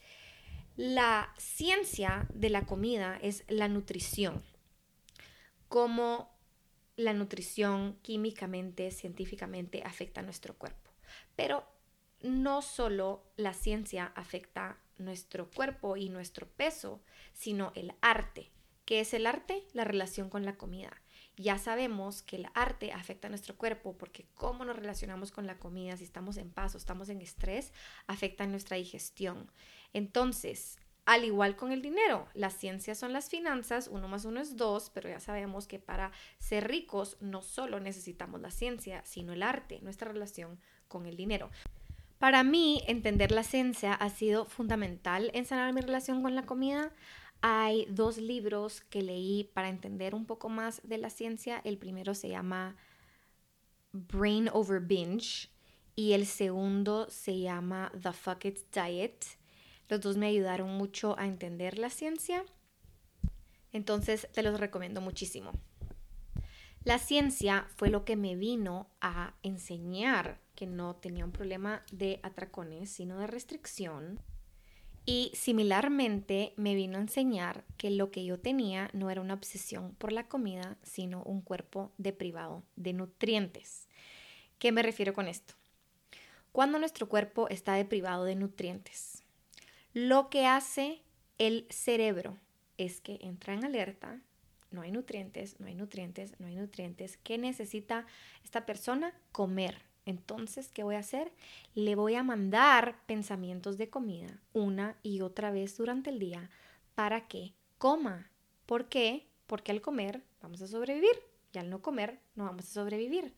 la ciencia de la comida es la nutrición. Cómo la nutrición químicamente, científicamente afecta a nuestro cuerpo. Pero no solo la ciencia afecta nuestro cuerpo y nuestro peso, sino el arte. ¿Qué es el arte? La relación con la comida. Ya sabemos que el arte afecta nuestro cuerpo porque cómo nos relacionamos con la comida, si estamos en paz o estamos en estrés, afecta nuestra digestión. Entonces, al igual con el dinero, las ciencias son las finanzas, uno más uno es dos, pero ya sabemos que para ser ricos no solo necesitamos la ciencia, sino el arte, nuestra relación con el dinero. Para mí, entender la ciencia ha sido fundamental en sanar mi relación con la comida. Hay dos libros que leí para entender un poco más de la ciencia. El primero se llama Brain Over Binge y el segundo se llama The Fuck It Diet. Los dos me ayudaron mucho a entender la ciencia. Entonces te los recomiendo muchísimo. La ciencia fue lo que me vino a enseñar que no tenía un problema de atracones, sino de restricción. Y similarmente me vino a enseñar que lo que yo tenía no era una obsesión por la comida, sino un cuerpo deprivado de nutrientes. ¿Qué me refiero con esto? Cuando nuestro cuerpo está deprivado de nutrientes, lo que hace el cerebro es que entra en alerta, no hay nutrientes, no hay nutrientes, no hay nutrientes. ¿Qué necesita esta persona? Comer. Entonces, ¿qué voy a hacer? Le voy a mandar pensamientos de comida una y otra vez durante el día para que coma. ¿Por qué? Porque al comer vamos a sobrevivir y al no comer no vamos a sobrevivir.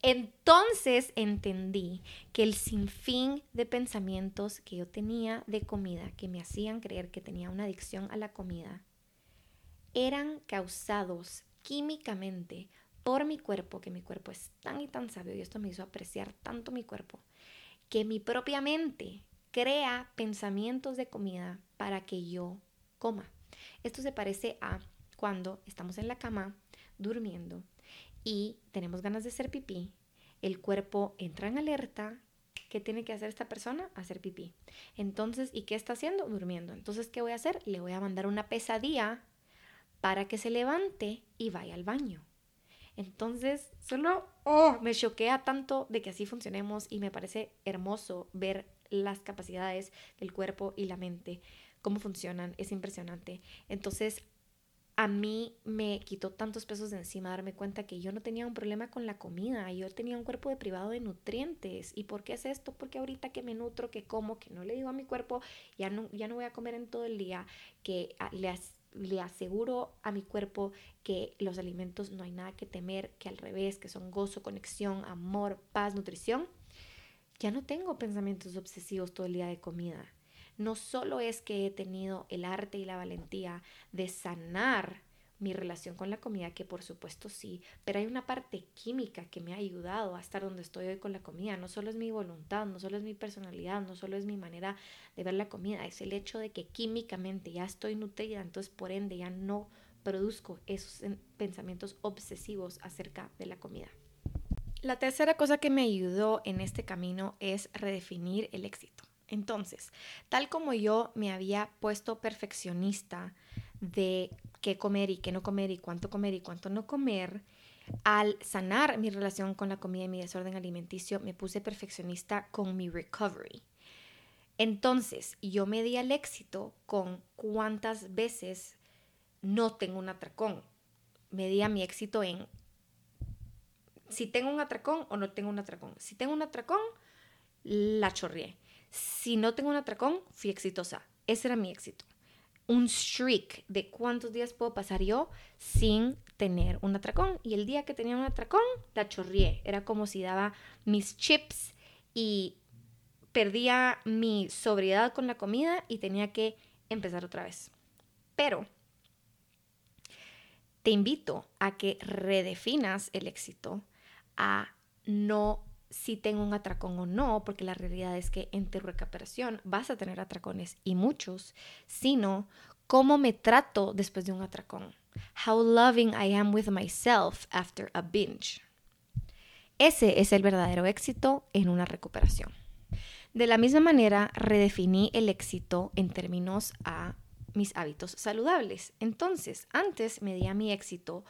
Entonces entendí que el sinfín de pensamientos que yo tenía de comida que me hacían creer que tenía una adicción a la comida eran causados químicamente por mi cuerpo, que mi cuerpo es tan y tan sabio y esto me hizo apreciar tanto mi cuerpo, que mi propia mente crea pensamientos de comida para que yo coma. Esto se parece a cuando estamos en la cama durmiendo y tenemos ganas de hacer pipí, el cuerpo entra en alerta. ¿Qué tiene que hacer esta persona? Hacer pipí. Entonces, ¿y qué está haciendo? Durmiendo. Entonces, ¿qué voy a hacer? Le voy a mandar una pesadilla para que se levante y vaya al baño. Entonces, solo oh, me choquea tanto de que así funcionemos y me parece hermoso ver las capacidades del cuerpo y la mente, cómo funcionan, es impresionante. Entonces, a mí me quitó tantos pesos de encima darme cuenta que yo no tenía un problema con la comida, yo tenía un cuerpo deprivado de nutrientes. ¿Y por qué es esto? Porque ahorita que me nutro, que como, que no le digo a mi cuerpo, ya no, ya no voy a comer en todo el día, que ah, le, le aseguro a mi cuerpo que los alimentos no hay nada que temer, que al revés, que son gozo, conexión, amor, paz, nutrición, ya no tengo pensamientos obsesivos todo el día de comida. No solo es que he tenido el arte y la valentía de sanar mi relación con la comida, que por supuesto sí, pero hay una parte química que me ha ayudado a estar donde estoy hoy con la comida. No solo es mi voluntad, no solo es mi personalidad, no solo es mi manera de ver la comida, es el hecho de que químicamente ya estoy nutrida, entonces por ende ya no produzco esos pensamientos obsesivos acerca de la comida. La tercera cosa que me ayudó en este camino es redefinir el éxito. Entonces, tal como yo me había puesto perfeccionista de qué comer y qué no comer y cuánto comer y cuánto no comer, al sanar mi relación con la comida y mi desorden alimenticio, me puse perfeccionista con mi recovery. Entonces, yo me di al éxito con cuántas veces no tengo un atracón. Me di a mi éxito en si tengo un atracón o no tengo un atracón. Si tengo un atracón, la chorrié. Si no tengo un atracón, fui exitosa. Ese era mi éxito un streak de cuántos días puedo pasar yo sin tener un atracón. Y el día que tenía un atracón, la chorrié. Era como si daba mis chips y perdía mi sobriedad con la comida y tenía que empezar otra vez. Pero te invito a que redefinas el éxito a no si tengo un atracón o no, porque la realidad es que en tu recuperación vas a tener atracones y muchos, sino cómo me trato después de un atracón. How loving I am with myself after a binge. Ese es el verdadero éxito en una recuperación. De la misma manera, redefiní el éxito en términos a mis hábitos saludables. Entonces, antes me di mi éxito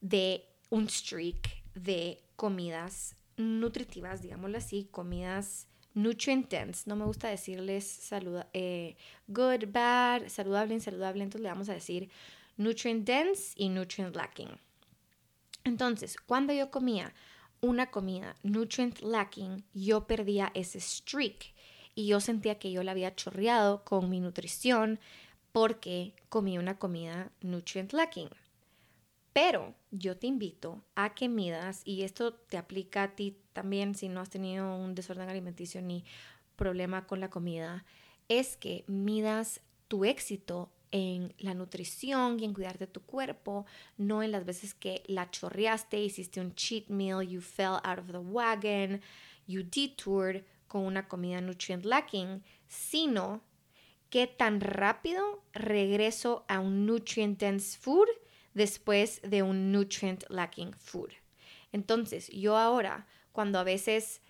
de un streak de comidas nutritivas, digámoslo así, comidas nutrient dense. No me gusta decirles saluda, eh, good, bad, saludable, insaludable. Entonces le vamos a decir nutrient dense y nutrient lacking. Entonces, cuando yo comía una comida nutrient lacking, yo perdía ese streak y yo sentía que yo la había chorreado con mi nutrición porque comí una comida nutrient lacking. Pero yo te invito a que midas, y esto te aplica a ti también si no has tenido un desorden alimenticio ni problema con la comida, es que midas tu éxito en la nutrición y en cuidar de tu cuerpo, no en las veces que la chorreaste, hiciste un cheat meal, you fell out of the wagon, you detoured con una comida nutrient lacking, sino qué tan rápido regreso a un nutrient dense food después de un nutrient lacking food. Entonces, yo ahora, cuando a veces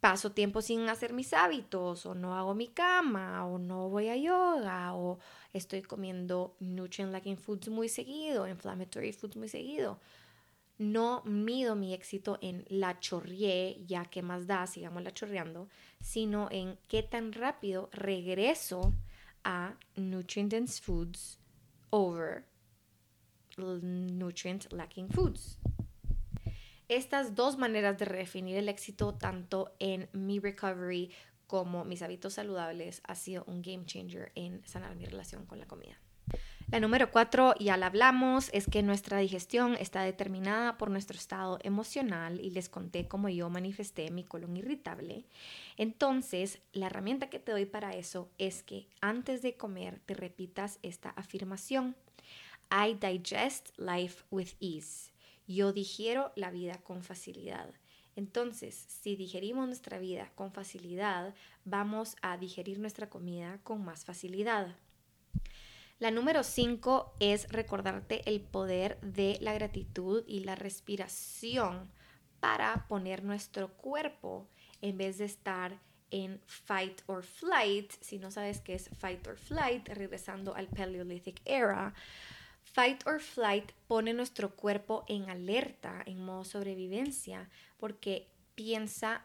paso tiempo sin hacer mis hábitos o no hago mi cama o no voy a yoga o estoy comiendo nutrient lacking foods muy seguido, inflammatory foods muy seguido, no mido mi éxito en la chorrié, ya que más da, sigamos la chorreando, sino en qué tan rápido regreso a nutrient dense foods over nutrient lacking foods. Estas dos maneras de redefinir el éxito, tanto en mi recovery como mis hábitos saludables, ha sido un game changer en sanar mi relación con la comida. La número cuatro, ya la hablamos, es que nuestra digestión está determinada por nuestro estado emocional y les conté cómo yo manifesté mi colon irritable. Entonces, la herramienta que te doy para eso es que antes de comer te repitas esta afirmación. I digest life with ease. Yo digiero la vida con facilidad. Entonces, si digerimos nuestra vida con facilidad, vamos a digerir nuestra comida con más facilidad. La número 5 es recordarte el poder de la gratitud y la respiración para poner nuestro cuerpo en vez de estar en fight or flight. Si no sabes qué es fight or flight, regresando al Paleolithic era, fight or flight pone nuestro cuerpo en alerta, en modo sobrevivencia, porque piensa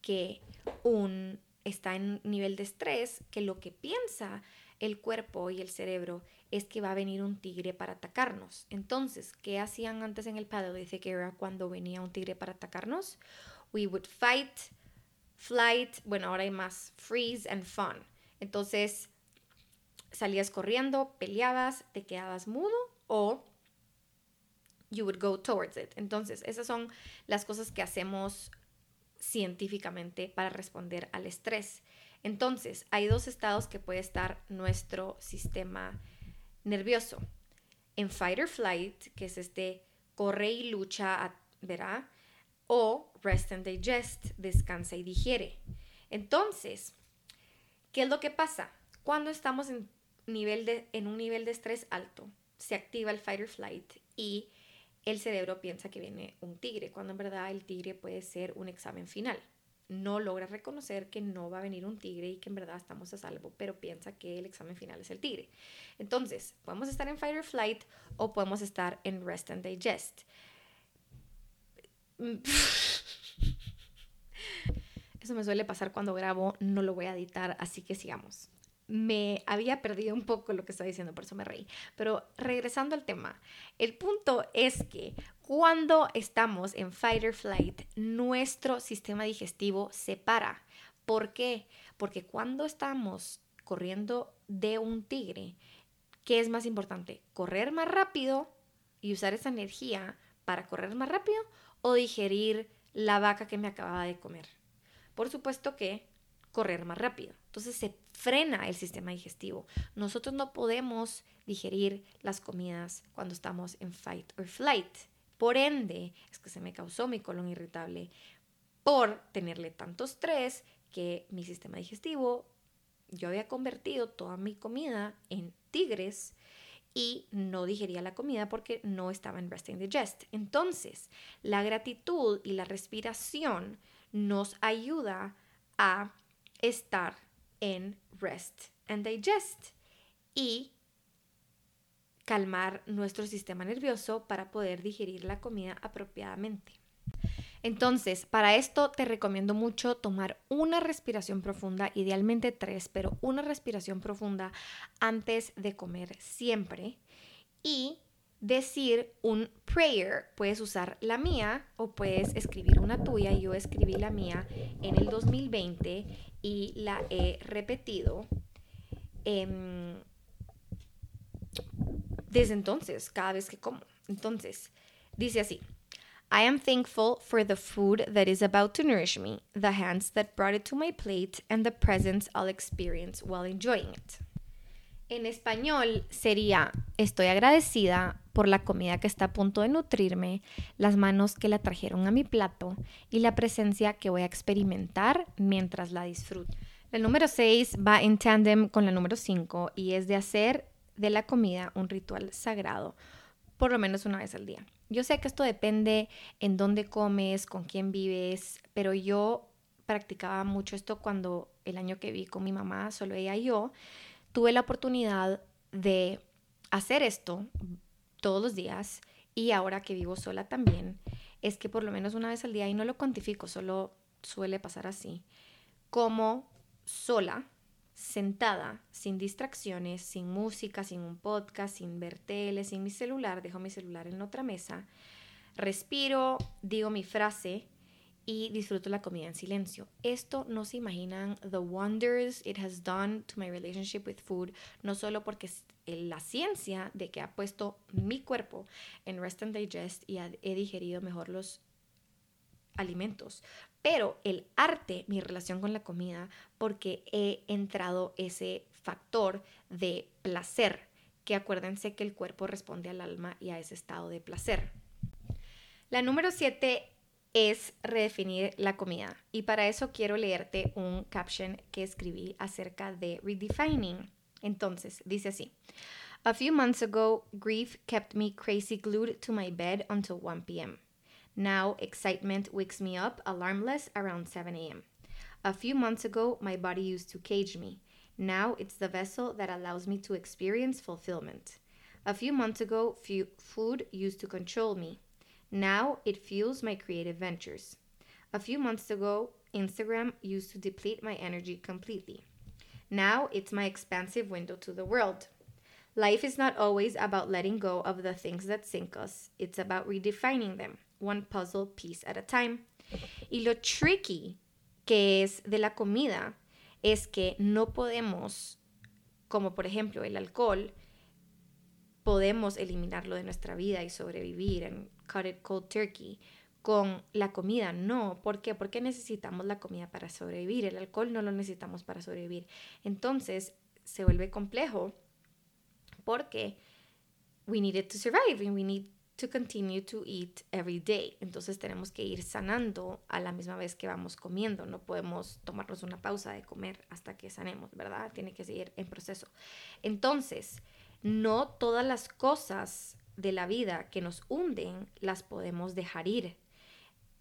que un está en nivel de estrés, que lo que piensa el cuerpo y el cerebro es que va a venir un tigre para atacarnos. Entonces, ¿qué hacían antes en el Paleolithic era cuando venía un tigre para atacarnos? We would fight, flight, bueno, ahora hay más, freeze and fun. Entonces, salías corriendo, peleabas, te quedabas mudo o you would go towards it. Entonces, esas son las cosas que hacemos científicamente para responder al estrés. Entonces, hay dos estados que puede estar nuestro sistema nervioso. En fight or flight, que es este corre y lucha, ¿verdad? O rest and digest, descansa y digiere. Entonces, ¿qué es lo que pasa? Cuando estamos en, nivel de, en un nivel de estrés alto, se activa el fight or flight y el cerebro piensa que viene un tigre, cuando en verdad el tigre puede ser un examen final no logra reconocer que no va a venir un tigre y que en verdad estamos a salvo, pero piensa que el examen final es el tigre. Entonces, podemos estar en fight or flight o podemos estar en rest and digest. Eso me suele pasar cuando grabo, no lo voy a editar, así que sigamos me había perdido un poco lo que estaba diciendo, por eso me reí. Pero regresando al tema, el punto es que cuando estamos en fight or flight, nuestro sistema digestivo se para. ¿Por qué? Porque cuando estamos corriendo de un tigre, ¿qué es más importante? ¿Correr más rápido y usar esa energía para correr más rápido o digerir la vaca que me acababa de comer? Por supuesto que correr más rápido. Entonces se frena el sistema digestivo. Nosotros no podemos digerir las comidas cuando estamos en fight or flight. Por ende, es que se me causó mi colon irritable por tenerle tanto estrés que mi sistema digestivo, yo había convertido toda mi comida en tigres y no digería la comida porque no estaba en rest and digest. Entonces, la gratitud y la respiración nos ayuda a estar en rest and digest y calmar nuestro sistema nervioso para poder digerir la comida apropiadamente. Entonces, para esto te recomiendo mucho tomar una respiración profunda, idealmente tres, pero una respiración profunda antes de comer siempre y decir un prayer. Puedes usar la mía o puedes escribir una tuya. Yo escribí la mía en el 2020 y la he repetido em, desde entonces, cada vez que como. Entonces, dice así. I am thankful for the food that is about to nourish me, the hands that brought it to my plate, and the presence I'll experience while enjoying it. En español sería, estoy agradecida por la comida que está a punto de nutrirme, las manos que la trajeron a mi plato y la presencia que voy a experimentar mientras la disfruto. El número 6 va en tándem con la número 5 y es de hacer de la comida un ritual sagrado por lo menos una vez al día. Yo sé que esto depende en dónde comes, con quién vives, pero yo practicaba mucho esto cuando el año que vi con mi mamá, solo ella y yo, tuve la oportunidad de hacer esto todos los días y ahora que vivo sola también, es que por lo menos una vez al día, y no lo cuantifico, solo suele pasar así, como sola, sentada, sin distracciones, sin música, sin un podcast, sin ver tele, sin mi celular, dejo mi celular en otra mesa, respiro, digo mi frase y disfruto la comida en silencio. Esto no se imaginan the wonders it has done to my relationship with food, no solo porque es la ciencia de que ha puesto mi cuerpo en rest and digest y he digerido mejor los alimentos, pero el arte, mi relación con la comida, porque he entrado ese factor de placer, que acuérdense que el cuerpo responde al alma y a ese estado de placer. La número siete es redefinir la comida y para eso quiero leerte un caption que escribí acerca de redefining. Entonces, dice así. A few months ago, grief kept me crazy glued to my bed until 1 p.m. Now, excitement wakes me up alarmless around 7 a.m. A few months ago, my body used to cage me. Now, it's the vessel that allows me to experience fulfillment. A few months ago, food used to control me. Now, it fuels my creative ventures. A few months ago, Instagram used to deplete my energy completely. Now, it's my expansive window to the world. Life is not always about letting go of the things that sink us, it's about redefining them. one puzzle piece at a time. Y lo tricky que es de la comida es que no podemos, como por ejemplo el alcohol, podemos eliminarlo de nuestra vida y sobrevivir cut it cold turkey. Con la comida no. ¿Por qué? Porque necesitamos la comida para sobrevivir. El alcohol no lo necesitamos para sobrevivir. Entonces se vuelve complejo porque we need it to survive and we need to continue to eat every day. Entonces tenemos que ir sanando a la misma vez que vamos comiendo. No podemos tomarnos una pausa de comer hasta que sanemos, ¿verdad? Tiene que seguir en proceso. Entonces, no todas las cosas de la vida que nos hunden las podemos dejar ir.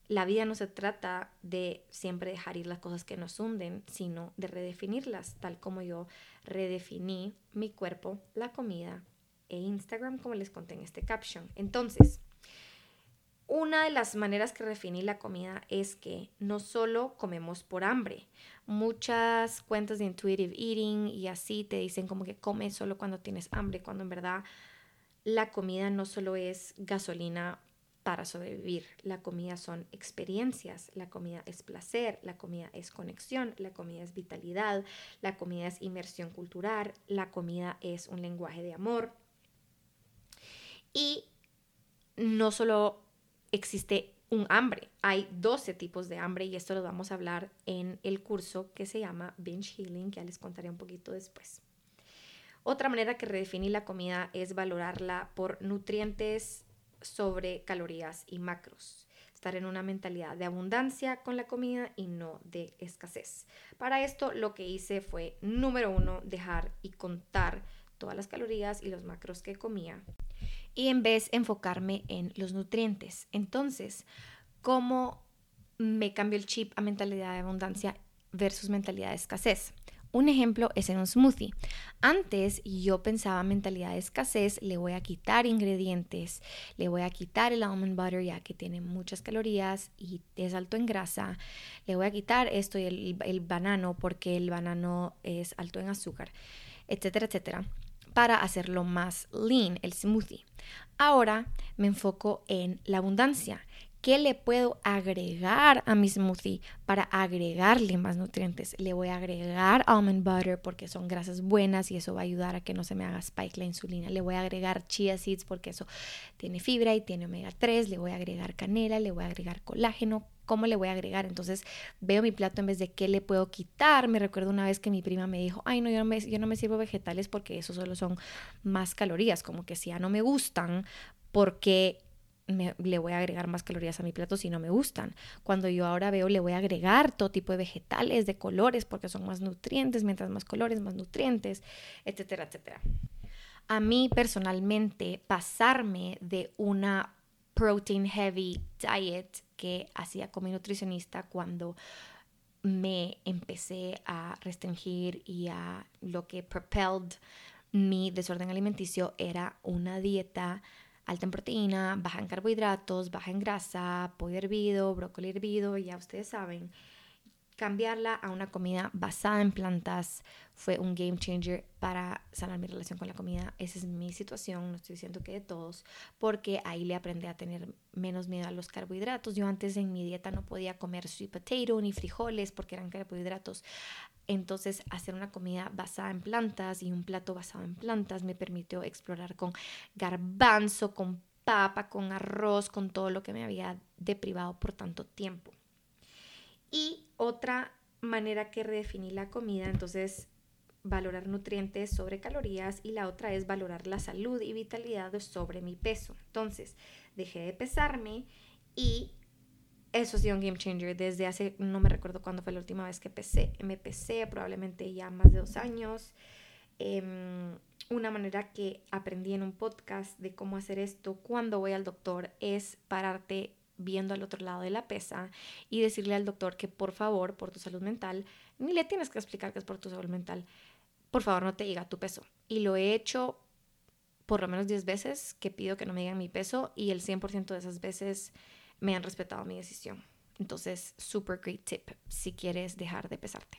La vida no se trata de siempre dejar ir las cosas que nos hunden, sino de redefinirlas, tal como yo redefiní mi cuerpo, la comida, e Instagram, como les conté en este caption. Entonces, una de las maneras que definí la comida es que no solo comemos por hambre. Muchas cuentas de intuitive eating y así te dicen como que comes solo cuando tienes hambre, cuando en verdad la comida no solo es gasolina para sobrevivir. La comida son experiencias, la comida es placer, la comida es conexión, la comida es vitalidad, la comida es inmersión cultural, la comida es un lenguaje de amor, y no solo existe un hambre, hay 12 tipos de hambre y esto lo vamos a hablar en el curso que se llama Binge Healing, que ya les contaré un poquito después. Otra manera que redefiní la comida es valorarla por nutrientes sobre calorías y macros. Estar en una mentalidad de abundancia con la comida y no de escasez. Para esto lo que hice fue, número uno, dejar y contar todas las calorías y los macros que comía y en vez enfocarme en los nutrientes. Entonces, ¿cómo me cambio el chip a mentalidad de abundancia versus mentalidad de escasez? Un ejemplo es en un smoothie. Antes yo pensaba mentalidad de escasez, le voy a quitar ingredientes, le voy a quitar el almond butter ya que tiene muchas calorías y es alto en grasa, le voy a quitar esto y el, el banano porque el banano es alto en azúcar, etcétera, etcétera para hacerlo más lean, el smoothie. Ahora me enfoco en la abundancia. ¿Qué le puedo agregar a mi smoothie para agregarle más nutrientes? Le voy a agregar almond butter porque son grasas buenas y eso va a ayudar a que no se me haga spike la insulina. Le voy a agregar chia seeds porque eso tiene fibra y tiene omega 3. Le voy a agregar canela, le voy a agregar colágeno, ¿cómo le voy a agregar? Entonces veo mi plato en vez de qué le puedo quitar. Me recuerdo una vez que mi prima me dijo, ay, no, yo no me, yo no me sirvo vegetales porque eso solo son más calorías, como que si ya no me gustan, porque le voy a agregar más calorías a mi plato si no me gustan. Cuando yo ahora veo, le voy a agregar todo tipo de vegetales, de colores, porque son más nutrientes, mientras más colores, más nutrientes, etcétera, etcétera. A mí personalmente, pasarme de una protein heavy diet que hacía con mi nutricionista cuando me empecé a restringir y a lo que propelled mi desorden alimenticio era una dieta alta en proteína, baja en carbohidratos, baja en grasa, pollo hervido, brócoli hervido, ya ustedes saben. Cambiarla a una comida basada en plantas fue un game changer para sanar mi relación con la comida. Esa es mi situación, no estoy diciendo que de todos, porque ahí le aprendí a tener menos miedo a los carbohidratos. Yo antes en mi dieta no podía comer sweet potato ni frijoles porque eran carbohidratos. Entonces, hacer una comida basada en plantas y un plato basado en plantas me permitió explorar con garbanzo, con papa, con arroz, con todo lo que me había deprivado por tanto tiempo. Y otra manera que redefiní la comida, entonces valorar nutrientes sobre calorías y la otra es valorar la salud y vitalidad sobre mi peso. Entonces, dejé de pesarme y eso ha sido un game changer desde hace, no me recuerdo cuándo fue la última vez que pesé, me pesé, probablemente ya más de dos años. Em, una manera que aprendí en un podcast de cómo hacer esto cuando voy al doctor es pararte viendo al otro lado de la pesa y decirle al doctor que por favor, por tu salud mental, ni le tienes que explicar que es por tu salud mental, por favor no te diga tu peso. Y lo he hecho por lo menos 10 veces que pido que no me digan mi peso y el 100% de esas veces me han respetado mi decisión. Entonces, super great tip si quieres dejar de pesarte.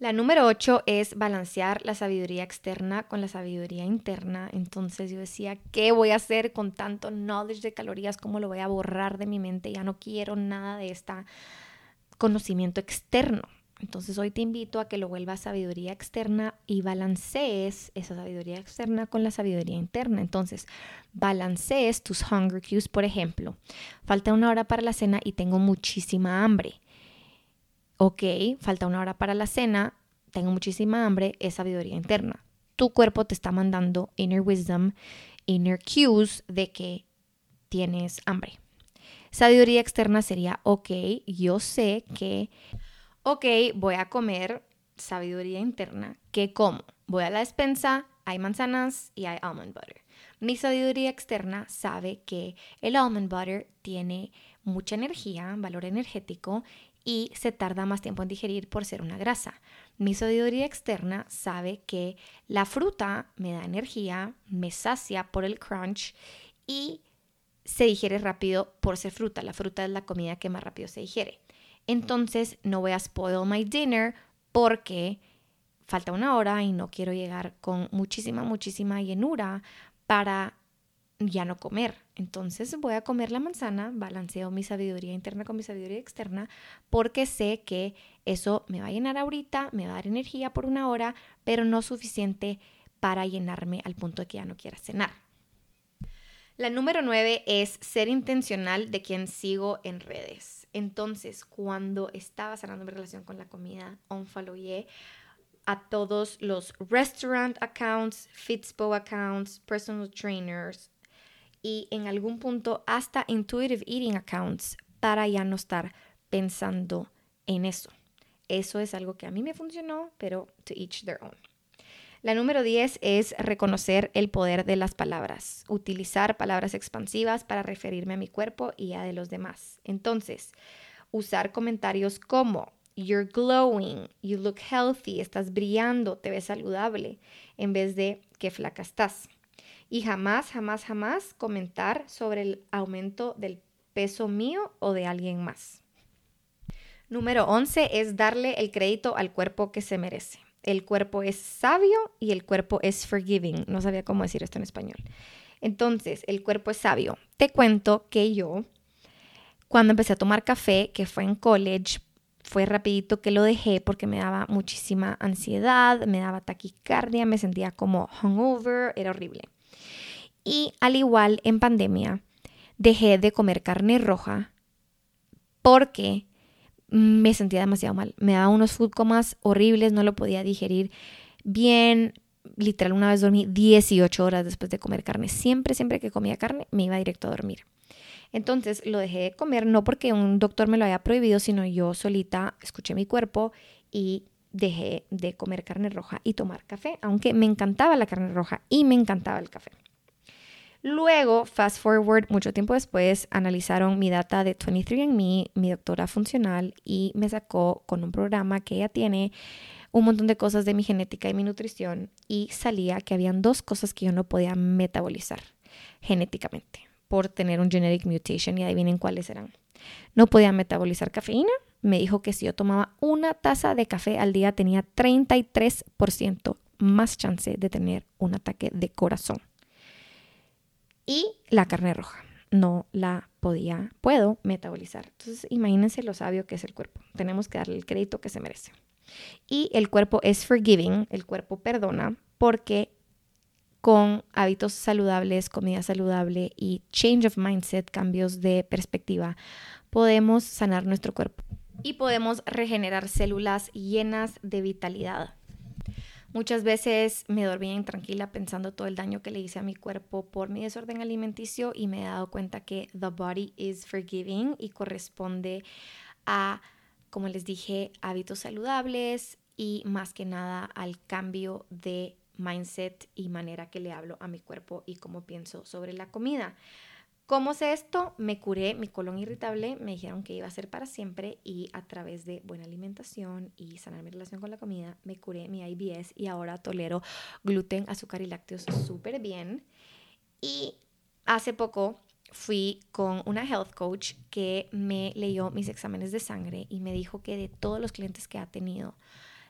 La número 8 es balancear la sabiduría externa con la sabiduría interna. Entonces yo decía, ¿qué voy a hacer con tanto knowledge de calorías? ¿Cómo lo voy a borrar de mi mente? Ya no quiero nada de este conocimiento externo. Entonces hoy te invito a que lo vuelvas sabiduría externa y balancees esa sabiduría externa con la sabiduría interna. Entonces, balancees tus hunger cues, por ejemplo. Falta una hora para la cena y tengo muchísima hambre ok, falta una hora para la cena, tengo muchísima hambre, es sabiduría interna. Tu cuerpo te está mandando inner wisdom, inner cues de que tienes hambre. Sabiduría externa sería, ok, yo sé que, ok, voy a comer sabiduría interna. ¿Qué como? Voy a la despensa, hay manzanas y hay almond butter. Mi sabiduría externa sabe que el almond butter tiene mucha energía, valor energético y se tarda más tiempo en digerir por ser una grasa. Mi sabiduría externa sabe que la fruta me da energía, me sacia por el crunch y se digiere rápido por ser fruta. La fruta es la comida que más rápido se digiere. Entonces no voy a spoil my dinner porque falta una hora y no quiero llegar con muchísima, muchísima llenura para ya no comer. Entonces voy a comer la manzana, balanceo mi sabiduría interna con mi sabiduría externa, porque sé que eso me va a llenar ahorita, me va a dar energía por una hora, pero no suficiente para llenarme al punto de que ya no quiera cenar. La número nueve es ser intencional de quien sigo en redes. Entonces, cuando estaba sanando mi relación con la comida, unfollowé a todos los restaurant accounts, Fitspo accounts, personal trainers, y en algún punto hasta intuitive eating accounts para ya no estar pensando en eso. Eso es algo que a mí me funcionó, pero to each their own. La número 10 es reconocer el poder de las palabras, utilizar palabras expansivas para referirme a mi cuerpo y a de los demás. Entonces, usar comentarios como you're glowing, you look healthy, estás brillando, te ves saludable, en vez de qué flaca estás y jamás, jamás, jamás comentar sobre el aumento del peso mío o de alguien más. Número 11 es darle el crédito al cuerpo que se merece. El cuerpo es sabio y el cuerpo es forgiving. No sabía cómo decir esto en español. Entonces, el cuerpo es sabio. Te cuento que yo, cuando empecé a tomar café, que fue en college, fue rapidito que lo dejé porque me daba muchísima ansiedad, me daba taquicardia, me sentía como hungover, era horrible. Y al igual en pandemia, dejé de comer carne roja porque me sentía demasiado mal. Me daba unos food comas horribles, no lo podía digerir bien. Literal, una vez dormí 18 horas después de comer carne. Siempre, siempre que comía carne, me iba directo a dormir. Entonces lo dejé de comer, no porque un doctor me lo haya prohibido, sino yo solita escuché mi cuerpo y dejé de comer carne roja y tomar café, aunque me encantaba la carne roja y me encantaba el café. Luego, fast forward, mucho tiempo después, analizaron mi data de 23andMe, mi doctora funcional, y me sacó con un programa que ella tiene un montón de cosas de mi genética y mi nutrición, y salía que habían dos cosas que yo no podía metabolizar genéticamente por tener un genetic mutation, y adivinen cuáles eran. No podía metabolizar cafeína. Me dijo que si yo tomaba una taza de café al día tenía 33% más chance de tener un ataque de corazón y la carne roja. No la podía, puedo metabolizar. Entonces, imagínense lo sabio que es el cuerpo. Tenemos que darle el crédito que se merece. Y el cuerpo es forgiving, el cuerpo perdona, porque con hábitos saludables, comida saludable y change of mindset, cambios de perspectiva, podemos sanar nuestro cuerpo y podemos regenerar células llenas de vitalidad. Muchas veces me dormía intranquila pensando todo el daño que le hice a mi cuerpo por mi desorden alimenticio y me he dado cuenta que the body is forgiving y corresponde a, como les dije, hábitos saludables y más que nada al cambio de mindset y manera que le hablo a mi cuerpo y cómo pienso sobre la comida. ¿Cómo sé esto? Me curé mi colon irritable, me dijeron que iba a ser para siempre y a través de buena alimentación y sanar mi relación con la comida, me curé mi IBS y ahora tolero gluten, azúcar y lácteos súper bien. Y hace poco fui con una health coach que me leyó mis exámenes de sangre y me dijo que de todos los clientes que ha tenido,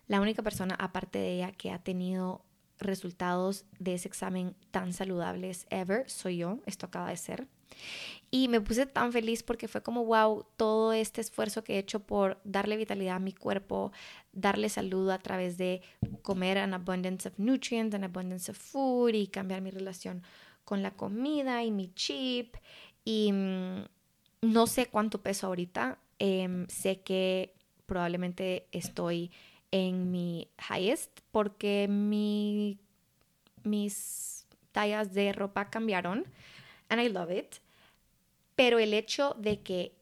la única persona aparte de ella que ha tenido resultados de ese examen tan saludables ever soy yo, esto acaba de ser. Y me puse tan feliz porque fue como, wow, todo este esfuerzo que he hecho por darle vitalidad a mi cuerpo, darle salud a través de comer an abundance of nutrients, an abundance of food y cambiar mi relación con la comida y mi chip. Y mm, no sé cuánto peso ahorita. Em, sé que probablemente estoy en mi highest porque mi, mis tallas de ropa cambiaron and I love it. Pero el hecho de que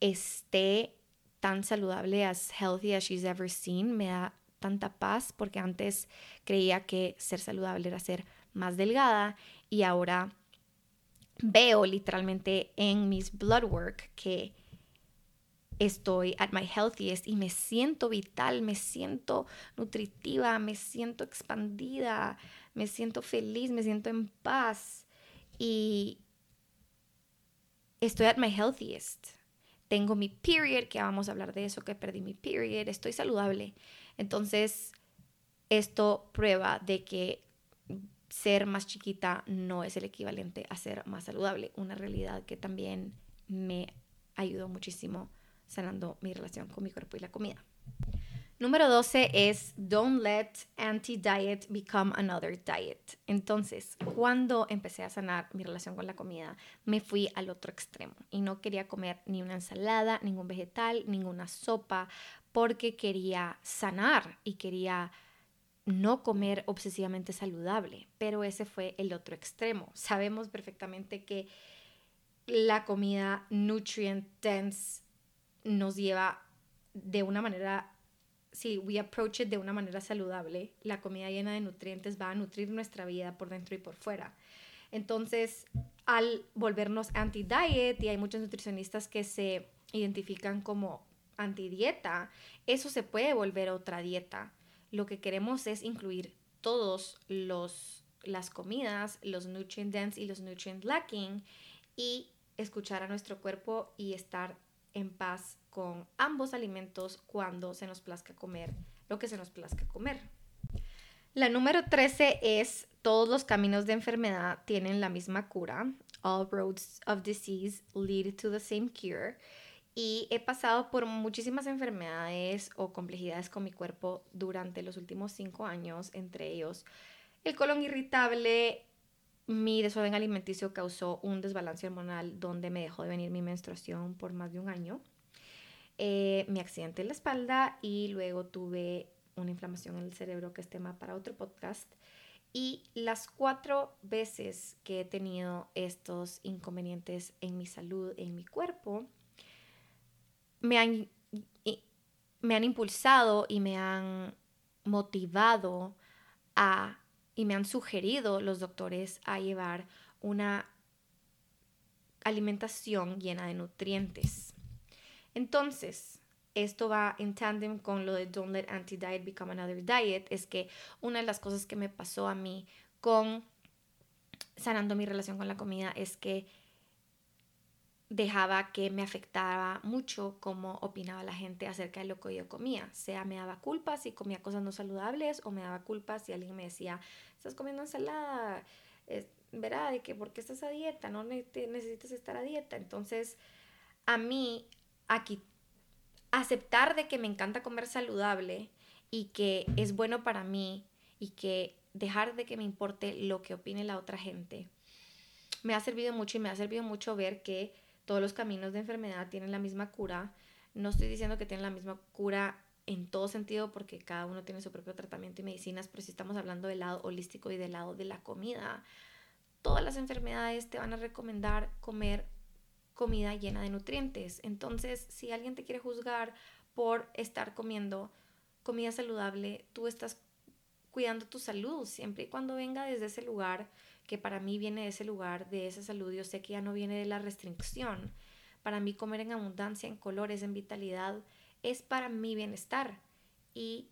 esté tan saludable, as healthy as she's ever seen, me da tanta paz porque antes creía que ser saludable era ser más delgada y ahora veo literalmente en mis blood work que estoy at my healthiest y me siento vital, me siento nutritiva, me siento expandida, me siento feliz, me siento en paz y estoy at my healthiest. Tengo mi period, que vamos a hablar de eso, que perdí mi period, estoy saludable. Entonces, esto prueba de que ser más chiquita no es el equivalente a ser más saludable. Una realidad que también me ayudó muchísimo sanando mi relación con mi cuerpo y la comida. Número 12 es Don't let anti-diet become another diet. Entonces, cuando empecé a sanar mi relación con la comida, me fui al otro extremo y no quería comer ni una ensalada, ningún vegetal, ninguna sopa, porque quería sanar y quería no comer obsesivamente saludable. Pero ese fue el otro extremo. Sabemos perfectamente que la comida nutrient dense nos lleva de una manera si we approach it de una manera saludable, la comida llena de nutrientes va a nutrir nuestra vida por dentro y por fuera. Entonces, al volvernos anti-diet, y hay muchos nutricionistas que se identifican como anti-dieta, eso se puede volver otra dieta. Lo que queremos es incluir todos los las comidas, los nutrient dense y los nutrient lacking y escuchar a nuestro cuerpo y estar en paz con ambos alimentos cuando se nos plazca comer lo que se nos plazca comer. La número 13 es todos los caminos de enfermedad tienen la misma cura. All roads of disease lead to the same cure. Y he pasado por muchísimas enfermedades o complejidades con mi cuerpo durante los últimos cinco años, entre ellos el colon irritable, mi desorden alimenticio causó un desbalance hormonal donde me dejó de venir mi menstruación por más de un año. Eh, mi accidente en la espalda y luego tuve una inflamación en el cerebro, que es tema para otro podcast. Y las cuatro veces que he tenido estos inconvenientes en mi salud, en mi cuerpo, me han me han impulsado y me han motivado a y me han sugerido los doctores a llevar una alimentación llena de nutrientes. Entonces, esto va en tandem con lo de Don't Let Anti-Diet Become Another Diet, es que una de las cosas que me pasó a mí con sanando mi relación con la comida es que dejaba que me afectaba mucho cómo opinaba la gente acerca de lo que yo comía. Sea me daba culpa si comía cosas no saludables o me daba culpa si alguien me decía, estás comiendo ensalada, verá, de que porque estás a dieta, no necesitas estar a dieta. Entonces, a mí, aquí, aceptar de que me encanta comer saludable y que es bueno para mí y que dejar de que me importe lo que opine la otra gente, me ha servido mucho y me ha servido mucho ver que todos los caminos de enfermedad tienen la misma cura. No estoy diciendo que tienen la misma cura en todo sentido porque cada uno tiene su propio tratamiento y medicinas, pero si estamos hablando del lado holístico y del lado de la comida, todas las enfermedades te van a recomendar comer comida llena de nutrientes. Entonces, si alguien te quiere juzgar por estar comiendo comida saludable, tú estás cuidando tu salud siempre y cuando venga desde ese lugar que para mí viene de ese lugar, de esa salud, yo sé que ya no viene de la restricción. Para mí comer en abundancia, en colores, en vitalidad, es para mi bienestar. Y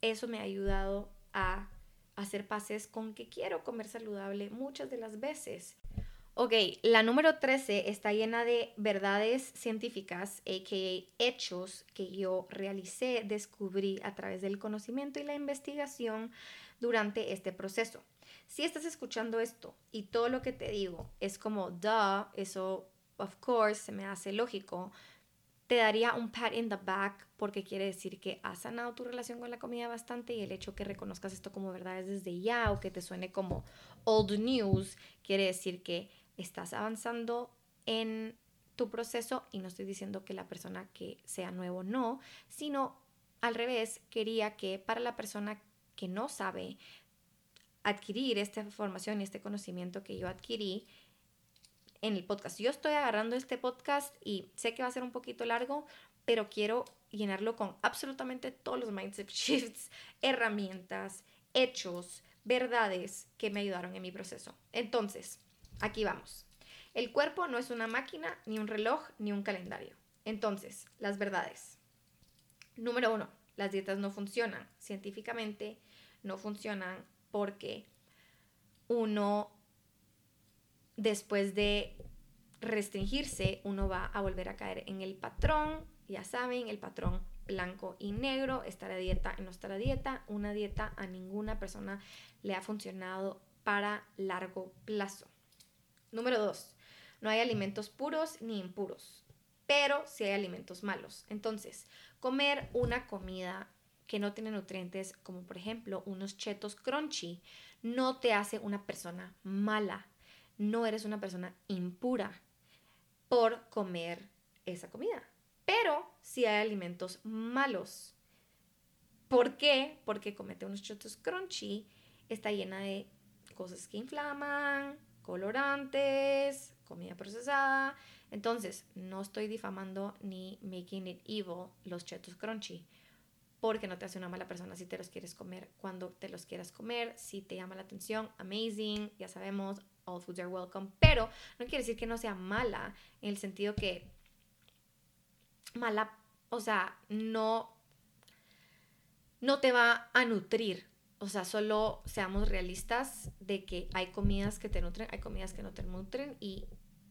eso me ha ayudado a hacer pases con que quiero comer saludable muchas de las veces. Ok, la número 13 está llena de verdades científicas, a.k.a. hechos que yo realicé, descubrí a través del conocimiento y la investigación durante este proceso. Si estás escuchando esto y todo lo que te digo es como, duh, eso, of course, se me hace lógico, te daría un pat in the back porque quiere decir que has sanado tu relación con la comida bastante y el hecho que reconozcas esto como verdades desde ya o que te suene como old news quiere decir que estás avanzando en tu proceso y no estoy diciendo que la persona que sea nuevo no, sino al revés, quería que para la persona que no sabe adquirir esta información y este conocimiento que yo adquirí en el podcast. Yo estoy agarrando este podcast y sé que va a ser un poquito largo, pero quiero llenarlo con absolutamente todos los mindset shifts, herramientas, hechos, verdades que me ayudaron en mi proceso. Entonces, aquí vamos. El cuerpo no es una máquina, ni un reloj, ni un calendario. Entonces, las verdades. Número uno, las dietas no funcionan. Científicamente no funcionan porque uno, después de restringirse, uno va a volver a caer en el patrón, ya saben, el patrón blanco y negro, estar a dieta y no estar a dieta. Una dieta a ninguna persona le ha funcionado para largo plazo. Número dos, no hay alimentos puros ni impuros, pero sí hay alimentos malos. Entonces, comer una comida que no tiene nutrientes, como por ejemplo unos chetos crunchy, no te hace una persona mala. No eres una persona impura por comer esa comida. Pero si hay alimentos malos. ¿Por qué? Porque comete unos chetos crunchy está llena de cosas que inflaman, colorantes, comida procesada. Entonces, no estoy difamando ni making it evil los chetos crunchy porque no te hace una mala persona si te los quieres comer cuando te los quieras comer, si te llama la atención, amazing, ya sabemos, all foods are welcome, pero no quiere decir que no sea mala en el sentido que mala, o sea, no no te va a nutrir. O sea, solo seamos realistas de que hay comidas que te nutren, hay comidas que no te nutren y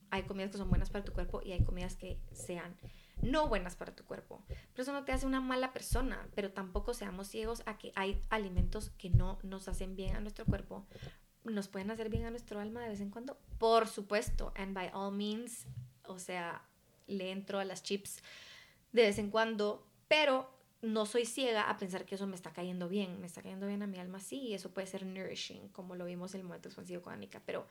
hay comidas que son buenas para tu cuerpo y hay comidas que sean no buenas para tu cuerpo. Pero eso no te hace una mala persona, pero tampoco seamos ciegos a que hay alimentos que no nos hacen bien a nuestro cuerpo. Nos pueden hacer bien a nuestro alma de vez en cuando, por supuesto, and by all means, o sea, le entro a las chips de vez en cuando, pero no soy ciega a pensar que eso me está cayendo bien, me está cayendo bien a mi alma, sí, y eso puede ser nourishing, como lo vimos en el momento expansivo con Anika, pero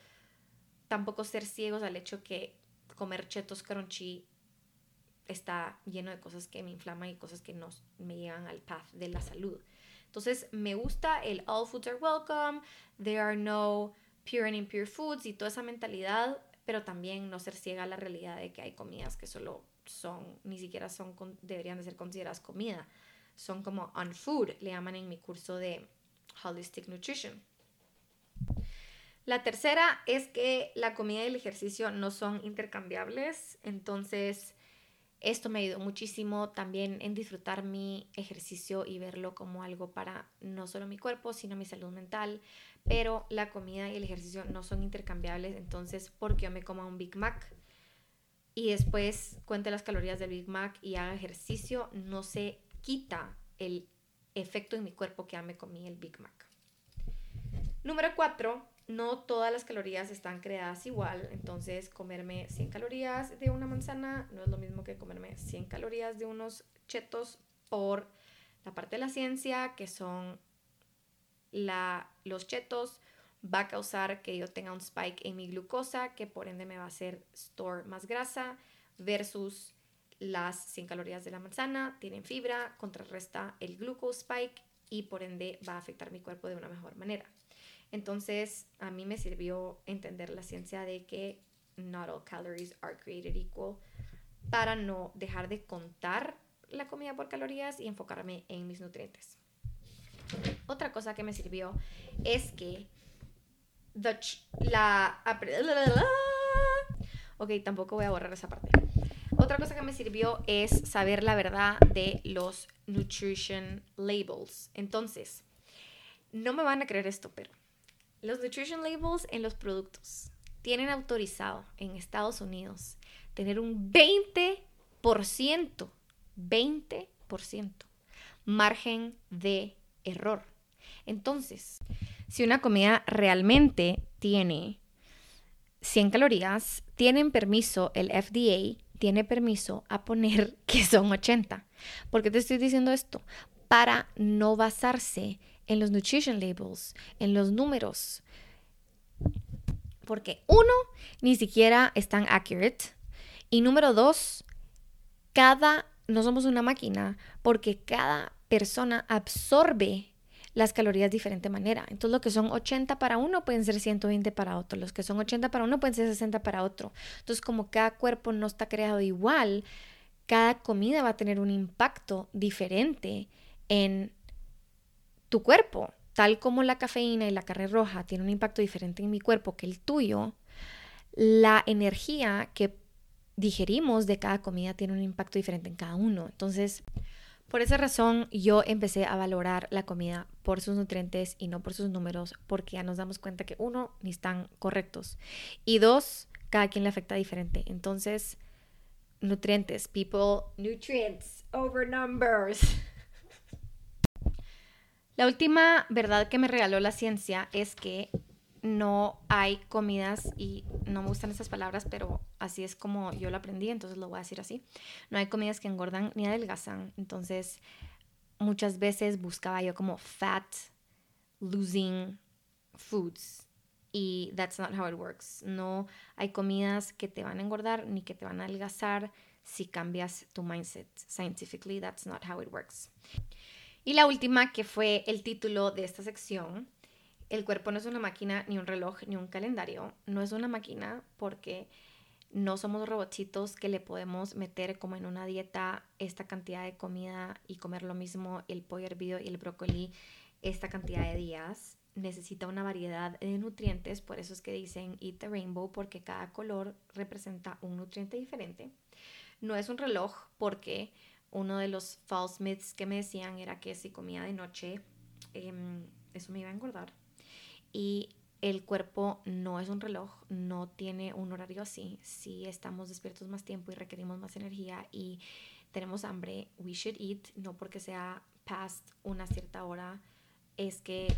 tampoco ser ciegos al hecho que comer chetos crunchy está lleno de cosas que me inflaman y cosas que no me llevan al path de la salud. Entonces, me gusta el all foods are welcome, there are no pure and impure foods y toda esa mentalidad, pero también no ser ciega a la realidad de que hay comidas que solo son, ni siquiera son, deberían de ser consideradas comida. Son como unfood, le llaman en mi curso de Holistic Nutrition. La tercera es que la comida y el ejercicio no son intercambiables, entonces esto me ayudó muchísimo también en disfrutar mi ejercicio y verlo como algo para no solo mi cuerpo, sino mi salud mental. Pero la comida y el ejercicio no son intercambiables, entonces porque yo me coma un Big Mac y después cuente las calorías del Big Mac y haga ejercicio, no se quita el efecto en mi cuerpo que ya me comí el Big Mac. Número cuatro, no todas las calorías están creadas igual, entonces comerme 100 calorías de una manzana no es lo mismo que comerme 100 calorías de unos chetos por la parte de la ciencia, que son la, los chetos, va a causar que yo tenga un spike en mi glucosa, que por ende me va a hacer store más grasa, versus las 100 calorías de la manzana, tienen fibra, contrarresta el glucose spike y por ende va a afectar mi cuerpo de una mejor manera. Entonces, a mí me sirvió entender la ciencia de que not all calories are created equal para no dejar de contar la comida por calorías y enfocarme en mis nutrientes. Otra cosa que me sirvió es que la ok, tampoco voy a borrar esa parte. Otra cosa que me sirvió es saber la verdad de los nutrition labels. Entonces, no me van a creer esto, pero los nutrition labels en los productos tienen autorizado en Estados Unidos tener un 20%, 20% margen de error. Entonces, si una comida realmente tiene 100 calorías, tienen permiso, el FDA tiene permiso a poner que son 80. ¿Por qué te estoy diciendo esto? Para no basarse en los nutrition labels, en los números. Porque uno, ni siquiera están accurate. Y número dos, cada, no somos una máquina, porque cada persona absorbe las calorías de diferente manera. Entonces, lo que son 80 para uno pueden ser 120 para otro. Los que son 80 para uno pueden ser 60 para otro. Entonces, como cada cuerpo no está creado igual, cada comida va a tener un impacto diferente en tu cuerpo, tal como la cafeína y la carne roja tienen un impacto diferente en mi cuerpo que el tuyo, la energía que digerimos de cada comida tiene un impacto diferente en cada uno. Entonces, por esa razón yo empecé a valorar la comida por sus nutrientes y no por sus números, porque ya nos damos cuenta que uno, ni están correctos. Y dos, cada quien le afecta diferente. Entonces, nutrientes, people, nutrients over numbers. La última verdad que me regaló la ciencia es que no hay comidas, y no me gustan esas palabras, pero así es como yo lo aprendí, entonces lo voy a decir así. No hay comidas que engordan ni adelgazan. Entonces, muchas veces buscaba yo como fat losing foods. Y that's not how it works. No hay comidas que te van a engordar ni que te van a adelgazar si cambias tu mindset. Scientifically, that's not how it works. Y la última, que fue el título de esta sección, el cuerpo no es una máquina, ni un reloj, ni un calendario. No es una máquina porque no somos robotitos que le podemos meter como en una dieta esta cantidad de comida y comer lo mismo, el pollo hervido y el brócoli esta cantidad de días. Necesita una variedad de nutrientes, por eso es que dicen eat the rainbow, porque cada color representa un nutriente diferente. No es un reloj porque uno de los false myths que me decían era que si comía de noche, em, eso me iba a engordar. Y el cuerpo no es un reloj, no tiene un horario así. Si estamos despiertos más tiempo y requerimos más energía y tenemos hambre, we should eat, no porque sea past una cierta hora, es que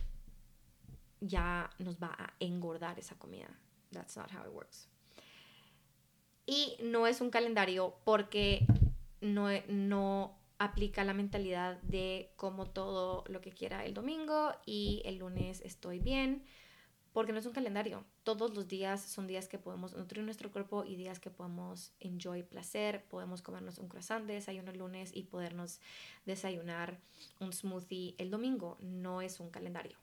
ya nos va a engordar esa comida. That's not how it works. Y no es un calendario porque no, no aplica la mentalidad de como todo lo que quiera el domingo y el lunes estoy bien, porque no es un calendario. Todos los días son días que podemos nutrir nuestro cuerpo y días que podemos enjoy placer, podemos comernos un croissant de desayuno el lunes y podernos desayunar un smoothie el domingo. No es un calendario.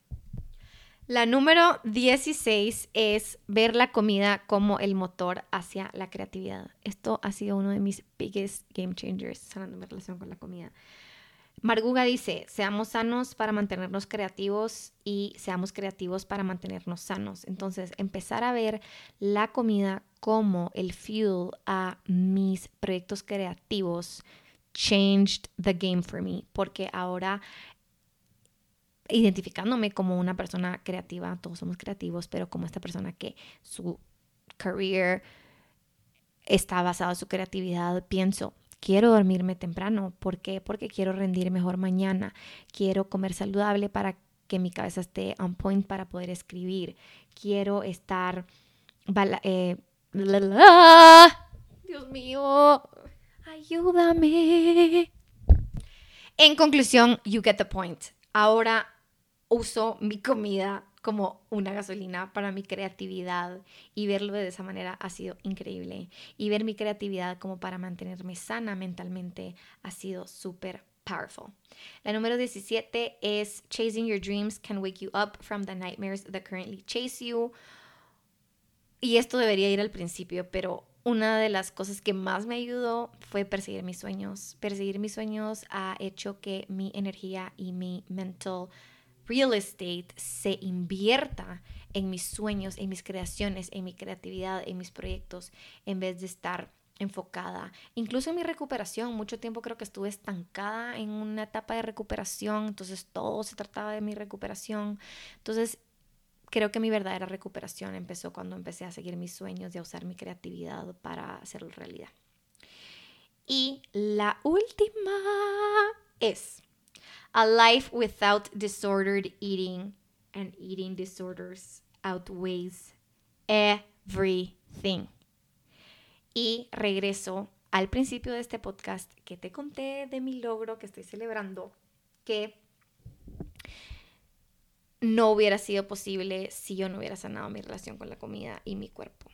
La número 16 es ver la comida como el motor hacia la creatividad. Esto ha sido uno de mis biggest game changers mi relación con la comida. Marguga dice, seamos sanos para mantenernos creativos y seamos creativos para mantenernos sanos. Entonces, empezar a ver la comida como el fuel a mis proyectos creativos changed the game for me, porque ahora identificándome como una persona creativa, todos somos creativos, pero como esta persona que su career está basado en su creatividad, pienso, quiero dormirme temprano. ¿Por qué? Porque quiero rendir mejor mañana. Quiero comer saludable para que mi cabeza esté on point para poder escribir. Quiero estar... Eh, Dios mío, ayúdame. En conclusión, you get the point. Ahora uso mi comida como una gasolina para mi creatividad y verlo de esa manera ha sido increíble. Y ver mi creatividad como para mantenerme sana mentalmente ha sido súper powerful. La número 17 es Chasing Your Dreams can wake you up from the nightmares that currently chase you. Y esto debería ir al principio, pero una de las cosas que más me ayudó fue perseguir mis sueños. Perseguir mis sueños ha hecho que mi energía y mi mental real estate se invierta en mis sueños, en mis creaciones, en mi creatividad, en mis proyectos, en vez de estar enfocada. Incluso en mi recuperación, mucho tiempo creo que estuve estancada en una etapa de recuperación, entonces todo se trataba de mi recuperación. Entonces, creo que mi verdadera recuperación empezó cuando empecé a seguir mis sueños y a usar mi creatividad para hacerlo realidad. Y la última es a life without disordered eating and eating disorders outweighs everything. Y regreso al principio de este podcast que te conté de mi logro que estoy celebrando, que no hubiera sido posible si yo no hubiera sanado mi relación con la comida y mi cuerpo.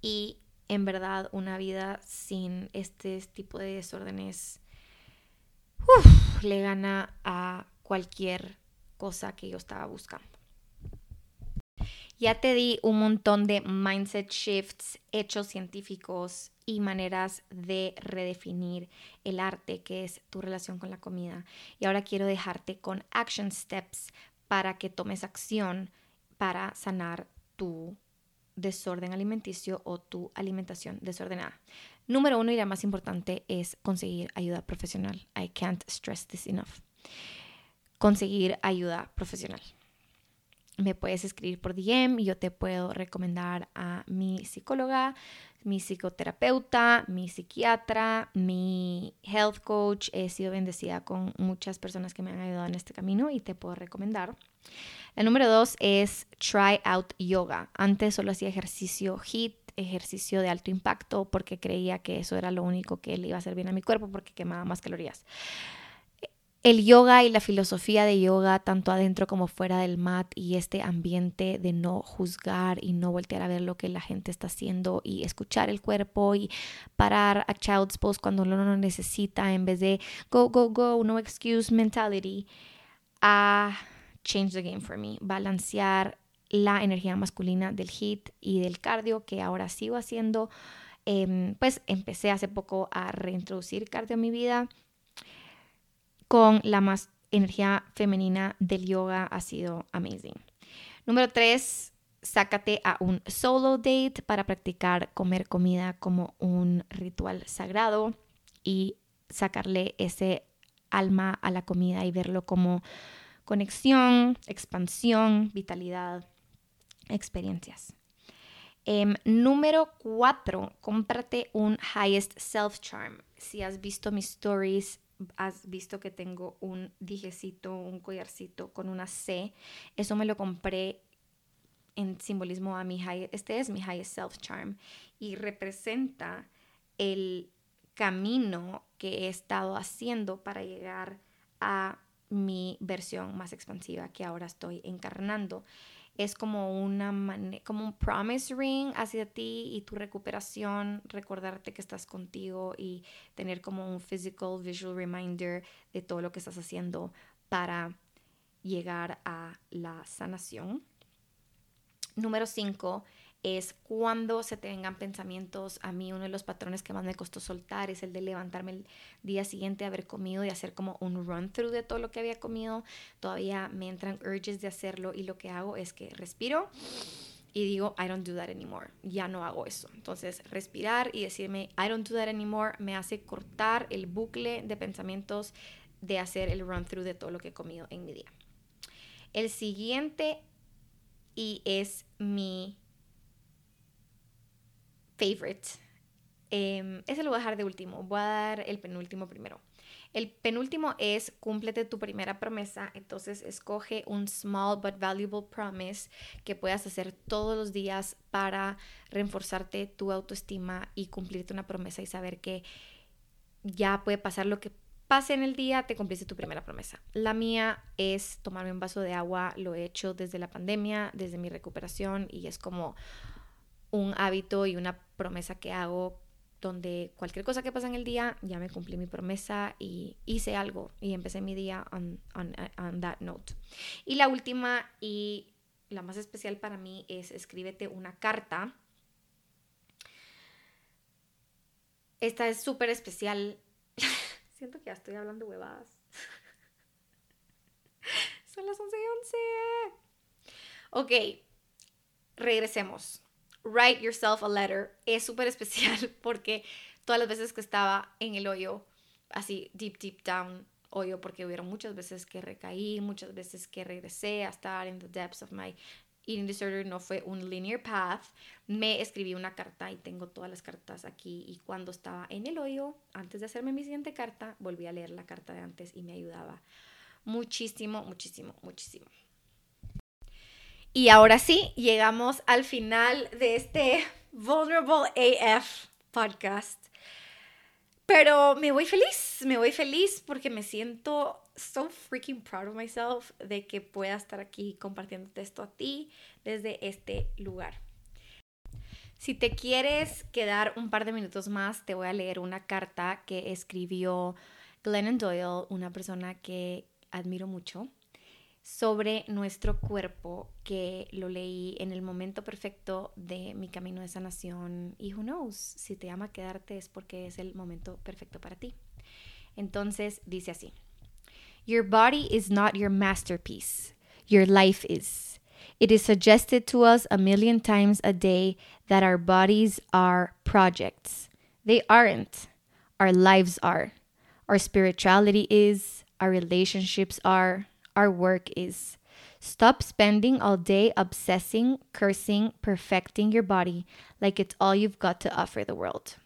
Y en verdad una vida sin este tipo de desórdenes le gana a cualquier cosa que yo estaba buscando. Ya te di un montón de mindset shifts, hechos científicos y maneras de redefinir el arte que es tu relación con la comida. Y ahora quiero dejarte con action steps para que tomes acción para sanar tu desorden alimenticio o tu alimentación desordenada. Número uno y la más importante es conseguir ayuda profesional. I can't stress this enough. Conseguir ayuda profesional. Me puedes escribir por DM y yo te puedo recomendar a mi psicóloga, mi psicoterapeuta, mi psiquiatra, mi health coach. He sido bendecida con muchas personas que me han ayudado en este camino y te puedo recomendar. La número dos es try out yoga. Antes solo hacía ejercicio HIT ejercicio de alto impacto porque creía que eso era lo único que le iba a hacer bien a mi cuerpo porque quemaba más calorías. El yoga y la filosofía de yoga, tanto adentro como fuera del mat, y este ambiente de no juzgar y no voltear a ver lo que la gente está haciendo y escuchar el cuerpo y parar a child's pose cuando uno no necesita en vez de go, go, go, no excuse mentality, a change the game for me. Balancear la energía masculina del HIT y del cardio que ahora sigo haciendo. Em, pues empecé hace poco a reintroducir cardio en mi vida con la más energía femenina del yoga ha sido amazing. Número tres, sácate a un solo date para practicar comer comida como un ritual sagrado y sacarle ese alma a la comida y verlo como conexión, expansión, vitalidad experiencias. Em, número cuatro, cómprate un Highest Self Charm. Si has visto mis stories, has visto que tengo un dijecito, un collarcito con una C. Eso me lo compré en simbolismo a mi high, este es mi Highest Self Charm y representa el camino que he estado haciendo para llegar a mi versión más expansiva que ahora estoy encarnando es como una como un promise ring hacia ti y tu recuperación, recordarte que estás contigo y tener como un physical visual reminder de todo lo que estás haciendo para llegar a la sanación. Número cinco es cuando se te vengan pensamientos. A mí uno de los patrones que más me costó soltar es el de levantarme el día siguiente, haber comido y hacer como un run through de todo lo que había comido. Todavía me entran urges de hacerlo y lo que hago es que respiro y digo, I don't do that anymore. Ya no hago eso. Entonces, respirar y decirme, I don't do that anymore me hace cortar el bucle de pensamientos de hacer el run through de todo lo que he comido en mi día. El siguiente y es mi favorite. Eh, ese lo voy a dejar de último. Voy a dar el penúltimo primero. El penúltimo es cúmplete tu primera promesa. Entonces escoge un small but valuable promise que puedas hacer todos los días para reforzarte tu autoestima y cumplirte una promesa y saber que ya puede pasar lo que pase en el día, te cumpliste tu primera promesa. La mía es tomarme un vaso de agua. Lo he hecho desde la pandemia, desde mi recuperación y es como un hábito y una promesa que hago donde cualquier cosa que pasa en el día, ya me cumplí mi promesa y hice algo y empecé mi día on, on, that note. Y la última y la más especial para mí es escríbete una carta. Esta es súper especial. Siento que ya estoy hablando huevadas. Son las 11 y 11. Ok, regresemos. Write Yourself a Letter es súper especial porque todas las veces que estaba en el hoyo, así deep, deep down hoyo, porque hubieron muchas veces que recaí, muchas veces que regresé a estar en the depths of my eating disorder, no fue un linear path, me escribí una carta y tengo todas las cartas aquí y cuando estaba en el hoyo, antes de hacerme mi siguiente carta, volví a leer la carta de antes y me ayudaba muchísimo, muchísimo, muchísimo. Y ahora sí, llegamos al final de este Vulnerable AF podcast. Pero me voy feliz, me voy feliz porque me siento so freaking proud of myself de que pueda estar aquí compartiéndote esto a ti desde este lugar. Si te quieres quedar un par de minutos más, te voy a leer una carta que escribió Glennon Doyle, una persona que admiro mucho sobre nuestro cuerpo que lo leí en el momento perfecto de mi camino de sanación y who knows, si te ama quedarte es porque es el momento perfecto para ti. Entonces dice así, Your body is not your masterpiece, your life is. It is suggested to us a million times a day that our bodies are projects. They aren't. Our lives are. Our spirituality is. Our relationships are our work is. Stop spending all day obsessing, cursing, perfecting your body like it's all you've got to offer the world.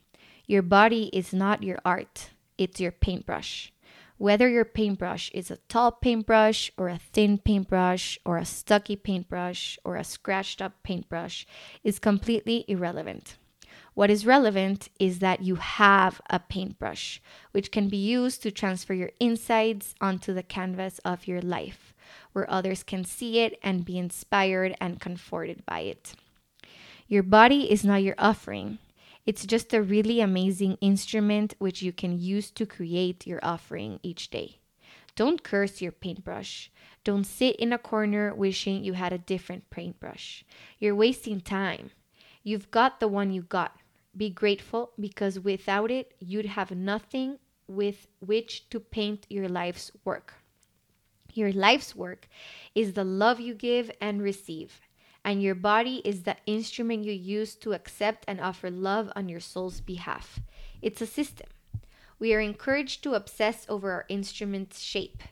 Your body is not your art, it's your paintbrush. Whether your paintbrush is a tall paintbrush or a thin paintbrush or a stucky paintbrush or a scratched up paintbrush is completely irrelevant. What is relevant is that you have a paintbrush, which can be used to transfer your insides onto the canvas of your life, where others can see it and be inspired and comforted by it. Your body is not your offering. It's just a really amazing instrument which you can use to create your offering each day. Don't curse your paintbrush. Don't sit in a corner wishing you had a different paintbrush. You're wasting time. You've got the one you got. Be grateful because without it, you'd have nothing with which to paint your life's work. Your life's work is the love you give and receive, and your body is the instrument you use to accept and offer love on your soul's behalf. It's a system. We are encouraged to obsess over our instrument's shape,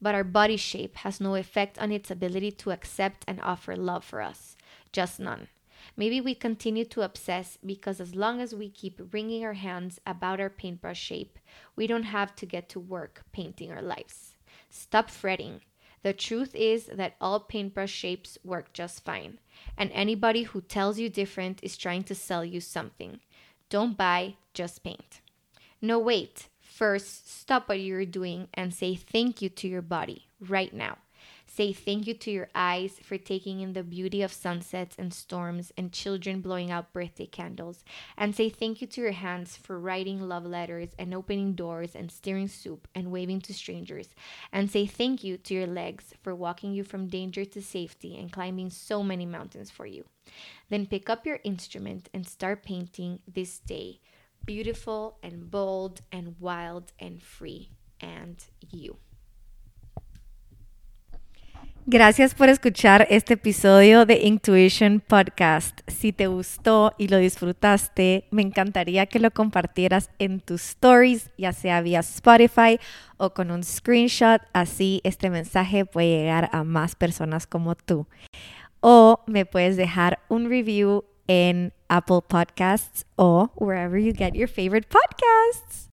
but our body shape has no effect on its ability to accept and offer love for us. Just none. Maybe we continue to obsess because as long as we keep wringing our hands about our paintbrush shape, we don't have to get to work painting our lives. Stop fretting. The truth is that all paintbrush shapes work just fine, and anybody who tells you different is trying to sell you something. Don't buy, just paint. No, wait. First, stop what you're doing and say thank you to your body right now. Say thank you to your eyes for taking in the beauty of sunsets and storms and children blowing out birthday candles. And say thank you to your hands for writing love letters and opening doors and stirring soup and waving to strangers. And say thank you to your legs for walking you from danger to safety and climbing so many mountains for you. Then pick up your instrument and start painting this day beautiful and bold and wild and free and you. Gracias por escuchar este episodio de Intuition Podcast. Si te gustó y lo disfrutaste, me encantaría que lo compartieras en tus stories, ya sea vía Spotify o con un screenshot. Así este mensaje puede llegar a más personas como tú. O me puedes dejar un review en Apple Podcasts o wherever you get your favorite podcasts.